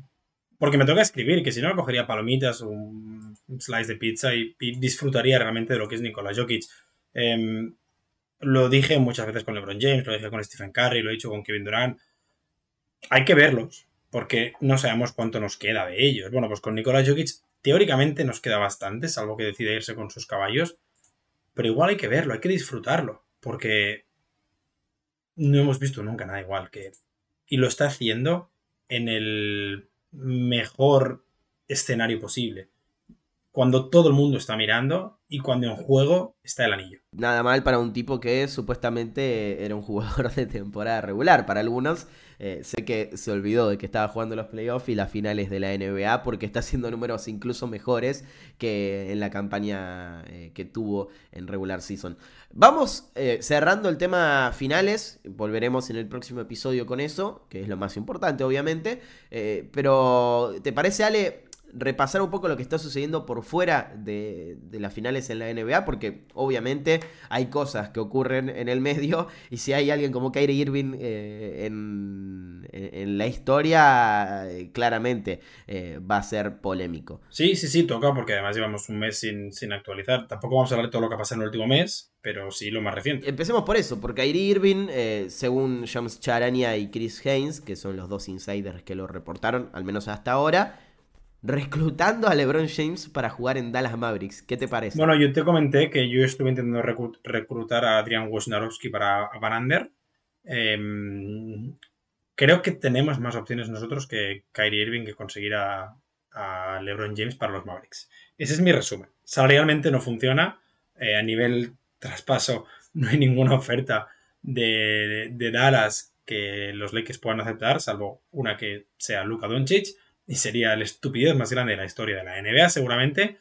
[SPEAKER 4] Porque me toca escribir, que si no cogería palomitas o un slice de pizza y, disfrutaría realmente de lo que es Nikola Jokic. Em, lo dije muchas veces con LeBron James, lo dije con Stephen Curry, lo he dicho con Kevin Durant. Hay que verlos, porque no sabemos cuánto nos queda de ellos. Bueno, pues con Nikola Jokic teóricamente nos queda bastante, salvo que decida irse con sus caballos. Pero igual hay que verlo, hay que disfrutarlo, porque no hemos visto nunca nada igual que... Y lo está haciendo en el mejor escenario posible cuando todo el mundo está mirando y cuando en juego está el anillo.
[SPEAKER 3] Nada mal para un tipo que supuestamente era un jugador de temporada regular. Para algunos, eh, sé que se olvidó de que estaba jugando los playoffs y las finales de la NBA porque está haciendo números incluso mejores que en la campaña eh, que tuvo en regular season. Vamos eh, cerrando el tema finales. Volveremos en el próximo episodio con eso, que es lo más importante, obviamente. pero, ¿te parece, Ale? Repasar un poco lo que está sucediendo por fuera de, las finales en la NBA, porque obviamente hay cosas que ocurren en el medio, y si hay alguien como Kyrie Irving eh, en, la historia, eh, claramente eh, va a ser polémico.
[SPEAKER 4] Sí, sí, sí, toca, porque además llevamos un mes sin, sin actualizar. Tampoco vamos a hablar de todo lo que ha pasado en el último mes, pero sí lo más reciente.
[SPEAKER 3] Empecemos por eso, porque Kyrie Irving, según James Charania y Chris Haynes, que son los dos insiders que lo reportaron, al menos hasta ahora, reclutando a LeBron James para jugar en Dallas Mavericks. ¿Qué te parece?
[SPEAKER 4] Bueno, yo te comenté que yo estuve intentando reclutar a Adrian Wojnarowski para Van em, creo que tenemos más opciones nosotros que Kyrie Irving que conseguir a, LeBron James para los Mavericks. Ese es mi resumen. Salarialmente no funciona. Eh, a nivel traspaso no hay ninguna oferta de, de Dallas que los Lakers puedan aceptar, salvo una que sea Luka Doncic y sería la estupidez más grande de la historia de la NBA, seguramente,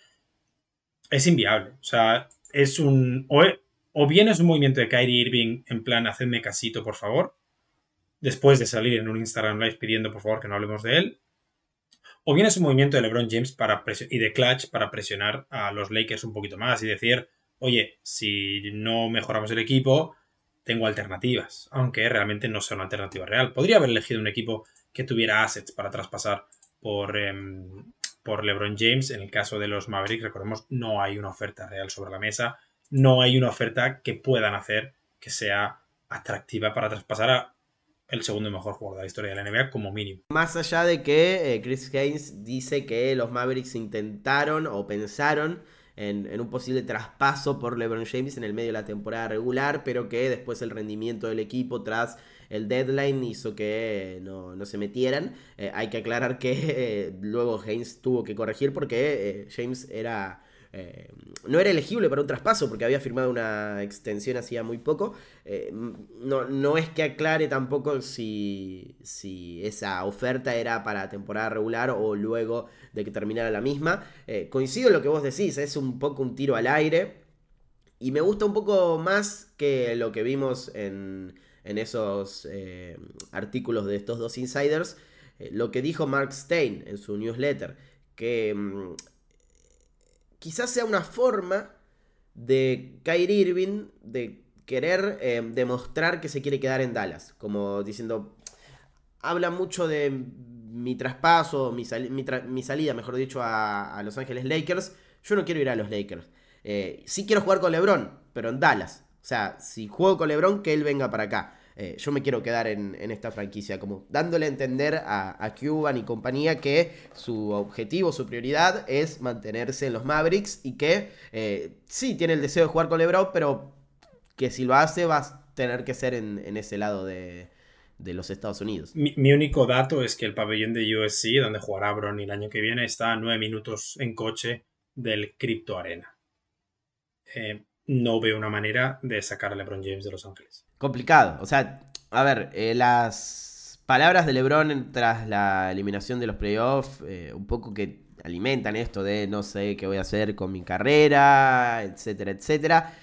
[SPEAKER 4] es inviable. O sea, es un. O, bien es un movimiento de Kyrie Irving en plan, hacedme casito, por favor, después de salir en un Instagram Live pidiendo, por favor, que no hablemos de él. O bien es un movimiento de LeBron James para y de Clutch para presionar a los Lakers un poquito más y decir, oye, si no mejoramos el equipo, tengo alternativas, aunque realmente no sea una alternativa real. Podría haber elegido un equipo que tuviera assets para traspasar por, em, por LeBron James. En el caso de los Mavericks, recordemos, no hay una oferta real sobre la mesa. No hay una oferta que puedan hacer que sea atractiva para traspasar a el segundo mejor jugador de la historia de la NBA como mínimo.
[SPEAKER 3] Más allá de que eh, Chris Haynes dice que los Mavericks intentaron o pensaron en, en, un posible traspaso por LeBron James en el medio de la temporada regular, pero que después el rendimiento del equipo tras el deadline hizo que no, se metieran. Eh, hay que aclarar que eh, luego James tuvo que corregir porque eh, James era... no era elegible para un traspaso porque había firmado una extensión hacía muy poco. no, no, es que aclare tampoco si, si, esa oferta era para temporada regular o luego de que terminara la misma. coincido en lo que vos decís, es un poco un tiro al aire. Y me gusta un poco más que lo que vimos en, en esos eh, artículos de estos dos insiders, eh, lo que dijo Mark Stein en su newsletter, que mm, quizás sea una forma de Kyrie Irving de querer eh, demostrar que se quiere quedar en Dallas, como diciendo, habla mucho de mi traspaso, mi, salida, mejor dicho, a, Los Ángeles Lakers, yo no quiero ir a los Lakers. sí quiero jugar con LeBron, pero en Dallas. O sea, si juego con LeBron, que él venga para acá. Eh, yo me quiero quedar en, esta franquicia, como dándole a entender a, Cuban y compañía que su objetivo, su prioridad es mantenerse en los Mavericks y que eh, sí tiene el deseo de jugar con LeBron, pero que si lo hace va a tener que ser en, ese lado de, los Estados Unidos.
[SPEAKER 4] Mi, único dato es que el pabellón de USC, donde jugará Bronny el año que viene, está a nueve minutos en coche del Crypto Arena. Eh, no veo una manera de sacar a LeBron James de Los Ángeles.
[SPEAKER 3] Complicado. O sea, a ver, eh, las palabras de LeBron tras la eliminación de los playoffs, eh, un poco que alimentan esto de no sé qué voy a hacer con mi carrera, etcétera, etcétera.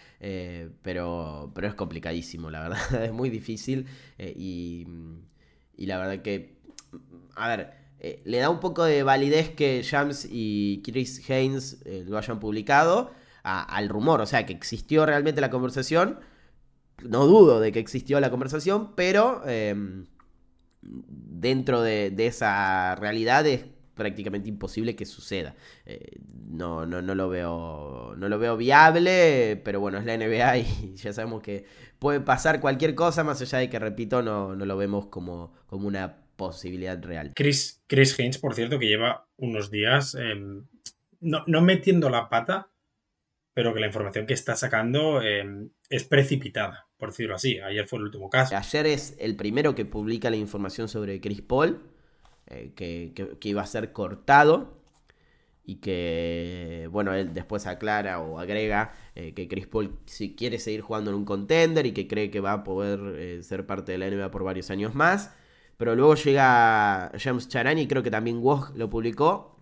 [SPEAKER 3] pero, pero es complicadísimo, la verdad, es muy difícil y, y, la verdad que, a ver, le da un poco de validez que James y Chris Haynes lo hayan publicado al rumor, o sea, que existió realmente la conversación. No dudo de que existió la conversación, pero em, dentro de, esa realidad es prácticamente imposible que suceda. Eh, no, no, no, lo veo, no lo veo viable, pero bueno, es la NBA y ya sabemos que puede pasar cualquier cosa, más allá de que, repito, no, no lo vemos como, como una posibilidad real.
[SPEAKER 4] Chris, Chris Haynes, por cierto, que lleva unos días em, no, no, metiendo la pata, pero que la información que está sacando em, es precipitada, por decirlo así. Ayer fue el último caso.
[SPEAKER 3] Ayer es el primero que publica la información sobre Chris Paul, eh, que, iba a ser cortado y que, bueno, él después aclara o agrega eh, que Chris Paul si quiere seguir jugando en un contender y que cree que va a poder eh, ser parte de la NBA por varios años más. Pero luego llega James Charani, creo que también Woj lo publicó,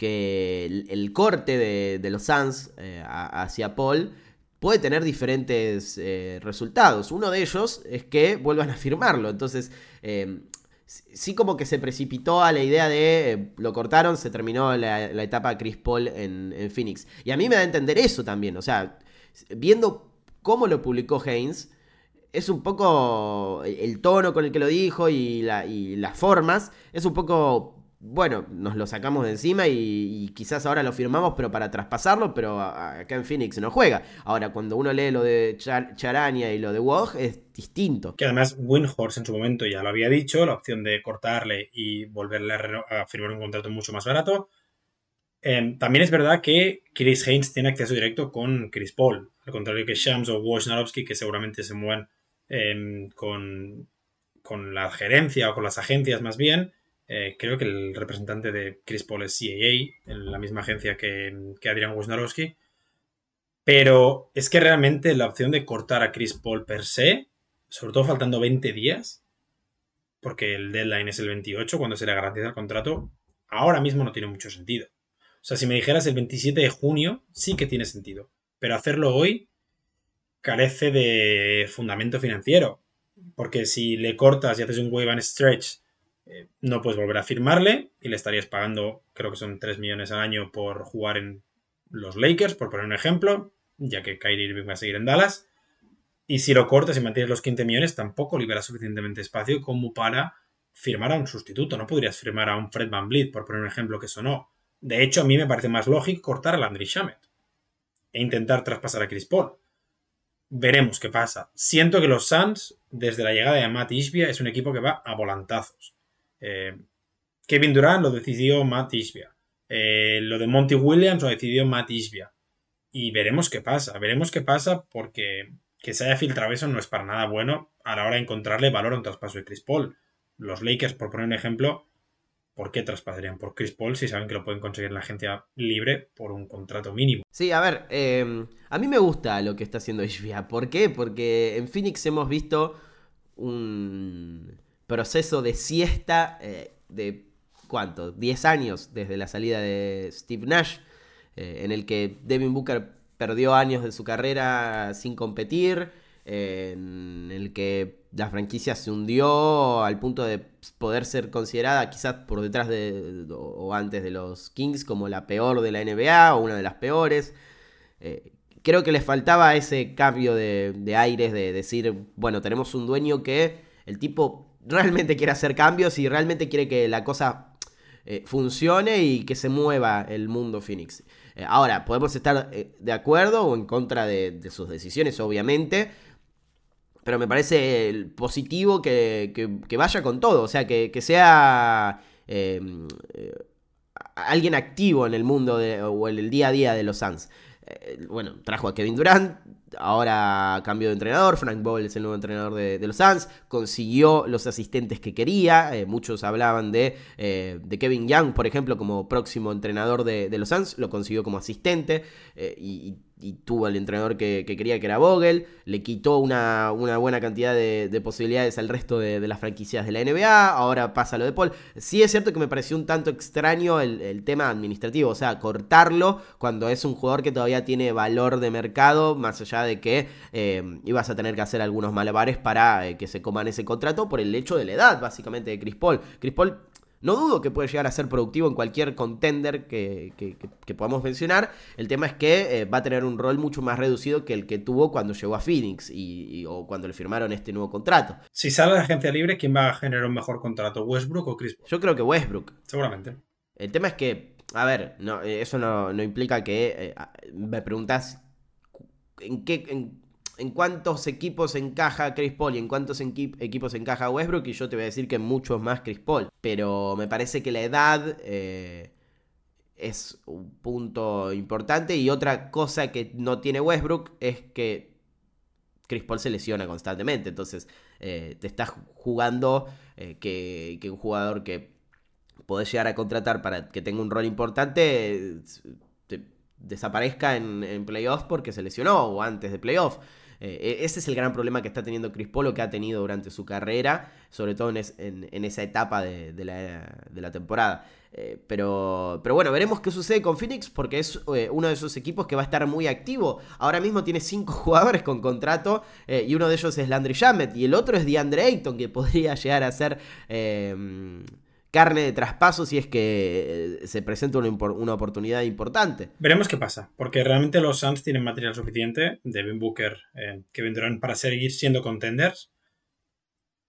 [SPEAKER 3] que el, corte de, los Suns eh, hacia Paul puede tener diferentes eh, resultados. Uno de ellos es que vuelvan a firmarlo. Entonces, eh, sí como que se precipitó a la idea de lo cortaron, se terminó la, etapa Chris Paul en, Phoenix. Y a mí me da a entender eso también. O sea, viendo cómo lo publicó Haynes, es un poco el tono con el que lo dijo y las formas, es un poco bueno, nos lo sacamos de encima y, quizás ahora lo firmamos, pero para traspasarlo, pero acá en Phoenix no juega. Ahora, cuando uno lee lo de Charania y lo de Wog, es distinto.
[SPEAKER 4] Que además Windhorst en su momento ya lo había dicho, la opción de cortarle y volverle a, firmar un contrato mucho más barato. Em, también es verdad que Chris Haynes tiene acceso directo con Chris Paul, al contrario que Shams o Wojnarowski, que seguramente se mueven em, con, con la gerencia o con las agencias más bien eh, creo que el representante de Chris Paul es CAA, en la misma agencia que, que Adrian Wojnarowski. Pero es que realmente la opción de cortar a Chris Paul per se, sobre todo faltando 20 días, porque el deadline es el 28, cuando se le garantiza el contrato, ahora mismo no tiene mucho sentido. O sea, si me dijeras el 27 de junio, sí que tiene sentido. Pero hacerlo hoy carece de fundamento financiero. Porque si le cortas y haces un wave and stretch no puedes volver a firmarle y le estarías pagando, creo que son 3 millones al año por jugar en los Lakers, por poner un ejemplo, ya que Kyrie Irving va a seguir en Dallas. Y si lo cortas y mantienes los 15 millones, tampoco libera suficientemente espacio como para firmar a un sustituto. No podrías firmar a un Fred Van Vliet, por poner un ejemplo que eso no. De hecho, a mí me parece más lógico cortar a Landry Shamet e intentar traspasar a Chris Paul. Veremos qué pasa. Siento que los Suns, desde la llegada de Matt Ishbia, es un equipo que va a volantazos. Eh, Kevin Durant lo decidió Matt Isbia. Eh, lo de Monty Williams lo decidió Matt Isbia. Y veremos qué pasa. Veremos qué pasa porque que se haya filtrado eso no es para nada bueno a la hora de encontrarle valor a un traspaso de Chris Paul. Los Lakers, por poner un ejemplo, ¿por qué traspasarían por Chris Paul si saben que lo pueden conseguir en la agencia libre por un contrato mínimo?
[SPEAKER 3] Sí, a ver, eh, a mí me gusta lo que está haciendo Isbia. ¿Por qué? Porque en Phoenix hemos visto un proceso de siesta eh, de, ¿cuánto? 10 años desde la salida de Steve Nash, eh, en el que Devin Booker perdió años de su carrera sin competir, en el que la franquicia se hundió al punto de poder ser considerada quizás por detrás de o antes de los Kings como la peor de la NBA o una de las peores. Eh, creo que les faltaba ese cambio de, de aires de decir, bueno, tenemos un dueño que el tipo realmente quiere hacer cambios y realmente quiere que la cosa eh, funcione y que se mueva el mundo Phoenix. Eh, ahora, podemos estar eh, de acuerdo o en contra de, sus decisiones, obviamente. Pero me parece positivo que, vaya con todo. O sea, que, sea em, alguien activo en el mundo o en el día a día de los Suns. bueno, trajo a Kevin Durant, ahora cambió de entrenador, Frank Bowl es el nuevo entrenador de, los Suns, consiguió los asistentes que quería, eh, muchos hablaban de, eh, de, Kevin Young, por ejemplo, como próximo entrenador de, los Suns, lo consiguió como asistente, eh, y tuvo el entrenador que, quería, que era Vogel, le quitó una, buena cantidad de, posibilidades al resto de, las franquicias de la NBA, ahora pasa lo de Paul. Sí es cierto que me pareció un tanto extraño el, tema administrativo, o sea, cortarlo cuando es un jugador que todavía tiene valor de mercado, más allá de que eh, ibas a tener que hacer algunos malabares para eh, que se coman ese contrato por el hecho de la edad, básicamente, de Chris Paul. Chris Paul no dudo que puede llegar a ser productivo en cualquier contender que, podamos mencionar. El tema es que eh, va a tener un rol mucho más reducido que el que tuvo cuando llegó a Phoenix y, o cuando le firmaron este nuevo contrato.
[SPEAKER 4] Si sale de agencia libre, ¿quién va a generar un mejor contrato? ¿Westbrook o Chris
[SPEAKER 3] Yo creo que Westbrook.
[SPEAKER 4] Seguramente.
[SPEAKER 3] El tema es que, a ver, no, eh, eso no, implica que eh, me preguntas en qué, en cuántos equipos encaja Chris Paul y en cuántos equipos encaja Westbrook y yo te voy a decir que muchos más Chris Paul. Pero me parece que la edad eh, es un punto importante y otra cosa que no tiene Westbrook es que Chris Paul se lesiona constantemente. Entonces eh, te estás jugando eh, que, un jugador que podés llegar a contratar para que tenga un rol importante desaparezca en, en playoffs porque se lesionó o antes de playoffs. Eh, e-, ese es el gran problema que está teniendo Chris Polo, que ha tenido durante su carrera, sobre todo en, esa etapa de, la, temporada. Eh, pero, pero bueno, veremos qué sucede con Phoenix porque es eh, uno de esos equipos que va a estar muy activo. Ahora mismo tiene cinco jugadores con contrato y uno de ellos es Landry Shamet y el otro es DeAndre Ayton que podría llegar a ser carne de traspaso si es que eh, se presenta una, oportunidad importante.
[SPEAKER 4] Veremos qué pasa, porque realmente los Suns tienen material suficiente, Devin Booker, eh, que vendrán para seguir siendo contenders,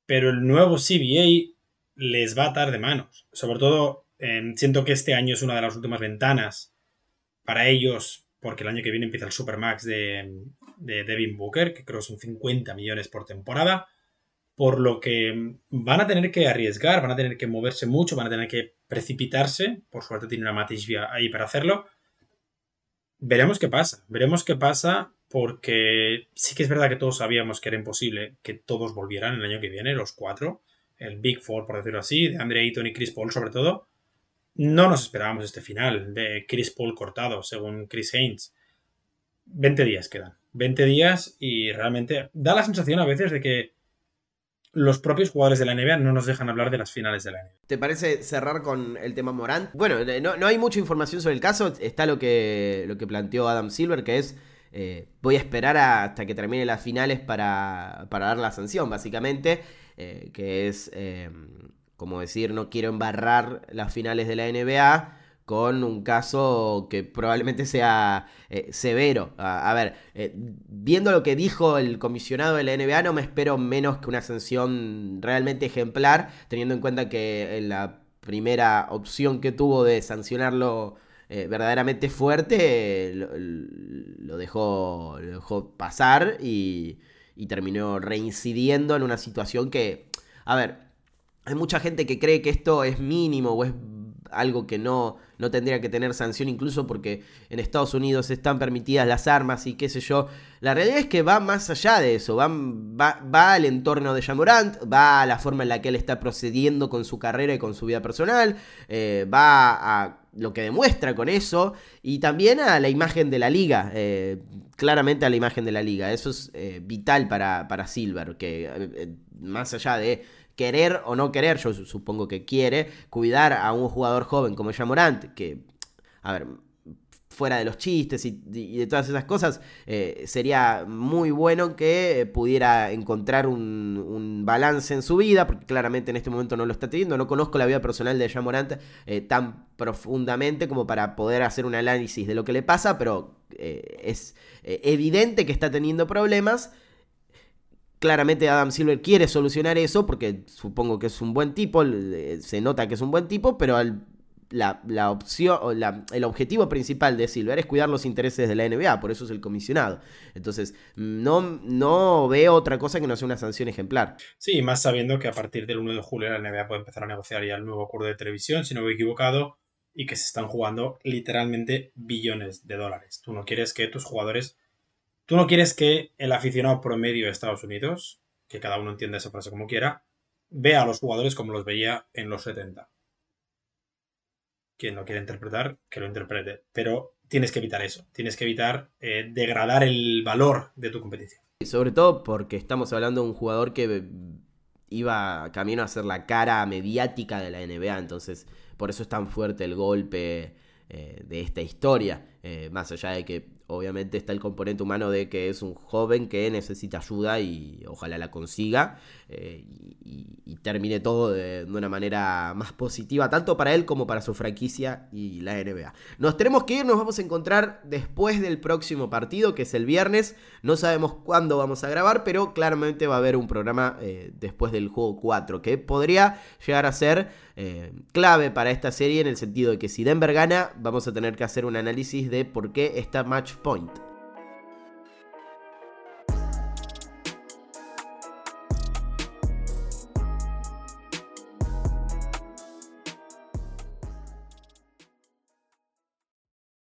[SPEAKER 4] pero el nuevo CBA les va a atar de manos. Sobre todo, eh, siento que este año es una de las últimas ventanas para ellos, porque el año que viene empieza el Supermax de, de Devin Booker, que creo son 50 millones por temporada por lo que van a tener que arriesgar, van a tener que moverse mucho, van a tener que precipitarse. Por suerte tiene una Matishvia ahí para hacerlo. Veremos qué pasa, veremos qué pasa porque sí que es verdad que todos sabíamos que era imposible que todos volvieran el año que viene, los cuatro, el Big Four, por decirlo así, de Andre Ayton y Chris Paul sobre todo. No nos esperábamos este final de Chris Paul cortado, según Chris Haynes. 20 días quedan. 20 días y realmente da la sensación a veces de que los propios jugadores de la NBA no nos dejan hablar de las finales de la NBA.
[SPEAKER 3] ¿Te parece cerrar con el tema Morant? Bueno, eh, no, hay mucha información sobre el caso. Está lo que, lo que planteó Adam Silver, que es eh, voy a esperar hasta que termine las finales para, para dar la sanción, básicamente. Eh, que es, como decir, no quiero embarrar las finales de la NBA con un caso que probablemente sea eh, severo. A, ver, eh, viendo lo que dijo el comisionado de la NBA, no me espero menos que una sanción realmente ejemplar, teniendo en cuenta que la primera opción que tuvo de sancionarlo eh, verdaderamente fuerte lo, dejó, dejó pasar y, y terminó reincidiendo en una situación que, a ver, hay mucha gente que cree que esto es mínimo o es algo que no, no tendría que tener sanción incluso porque en Estados Unidos están permitidas las armas y qué sé yo. La realidad es que va más allá de eso, va, va, al entorno de Jamorant, va a la forma en la que él está procediendo con su carrera y con su vida personal, eh, va a lo que demuestra con eso y también a la imagen de la liga, eh, claramente a la imagen de la liga. Eso es eh, vital para, para Silver, que más allá de querer o no querer, yo supongo que quiere, cuidar a un jugador joven como Morant, que, a ver, fuera de los chistes y, de todas esas cosas, eh, sería muy bueno que pudiera encontrar un, balance en su vida, porque claramente en este momento no lo está teniendo. No conozco la vida personal de Jamorant eh, tan profundamente como para poder hacer un análisis de lo que le pasa, pero eh, es evidente que está teniendo problemas Claramente Adam Silver quiere solucionar eso porque supongo que es un buen tipo, se nota que es un buen tipo, pero el objetivo principal de Silver es cuidar los intereses de la NBA, por eso es el comisionado. Entonces, no, no veo otra cosa que no sea una sanción ejemplar.
[SPEAKER 4] Sí, más sabiendo que a partir del 1 de julio la NBA puede empezar a negociar ya el nuevo acuerdo de televisión, si no me he equivocado, y que se están jugando literalmente billones de dólares. Tú no quieres que tus jugadores Tú no quieres que el aficionado promedio de Estados Unidos, que cada uno entienda esa frase como quiera, vea a los jugadores como los veía en los 70. Quien lo quiere interpretar, que lo interprete. Pero tienes que evitar eso. Tienes que evitar eh, degradar el valor de tu competición.
[SPEAKER 3] Y sobre todo porque estamos hablando de un jugador que iba camino a ser la cara mediática de la NBA. Entonces, por eso es tan fuerte el golpe eh, de esta historia. Eh, más allá de que obviamente está el componente humano de que es un joven que necesita ayuda y ojalá la consiga eh, y, termine todo de, una manera más positiva, tanto para él como para su franquicia y la NBA. Nos tenemos que ir, nos vamos a encontrar después del próximo partido, que es el viernes. No sabemos cuándo vamos a grabar, pero claramente va a haber un programa eh, después del juego 4, que podría llegar a ser eh, clave para esta serie en el sentido de que si Denver gana, vamos a tener que hacer un análisis de por qué está match point.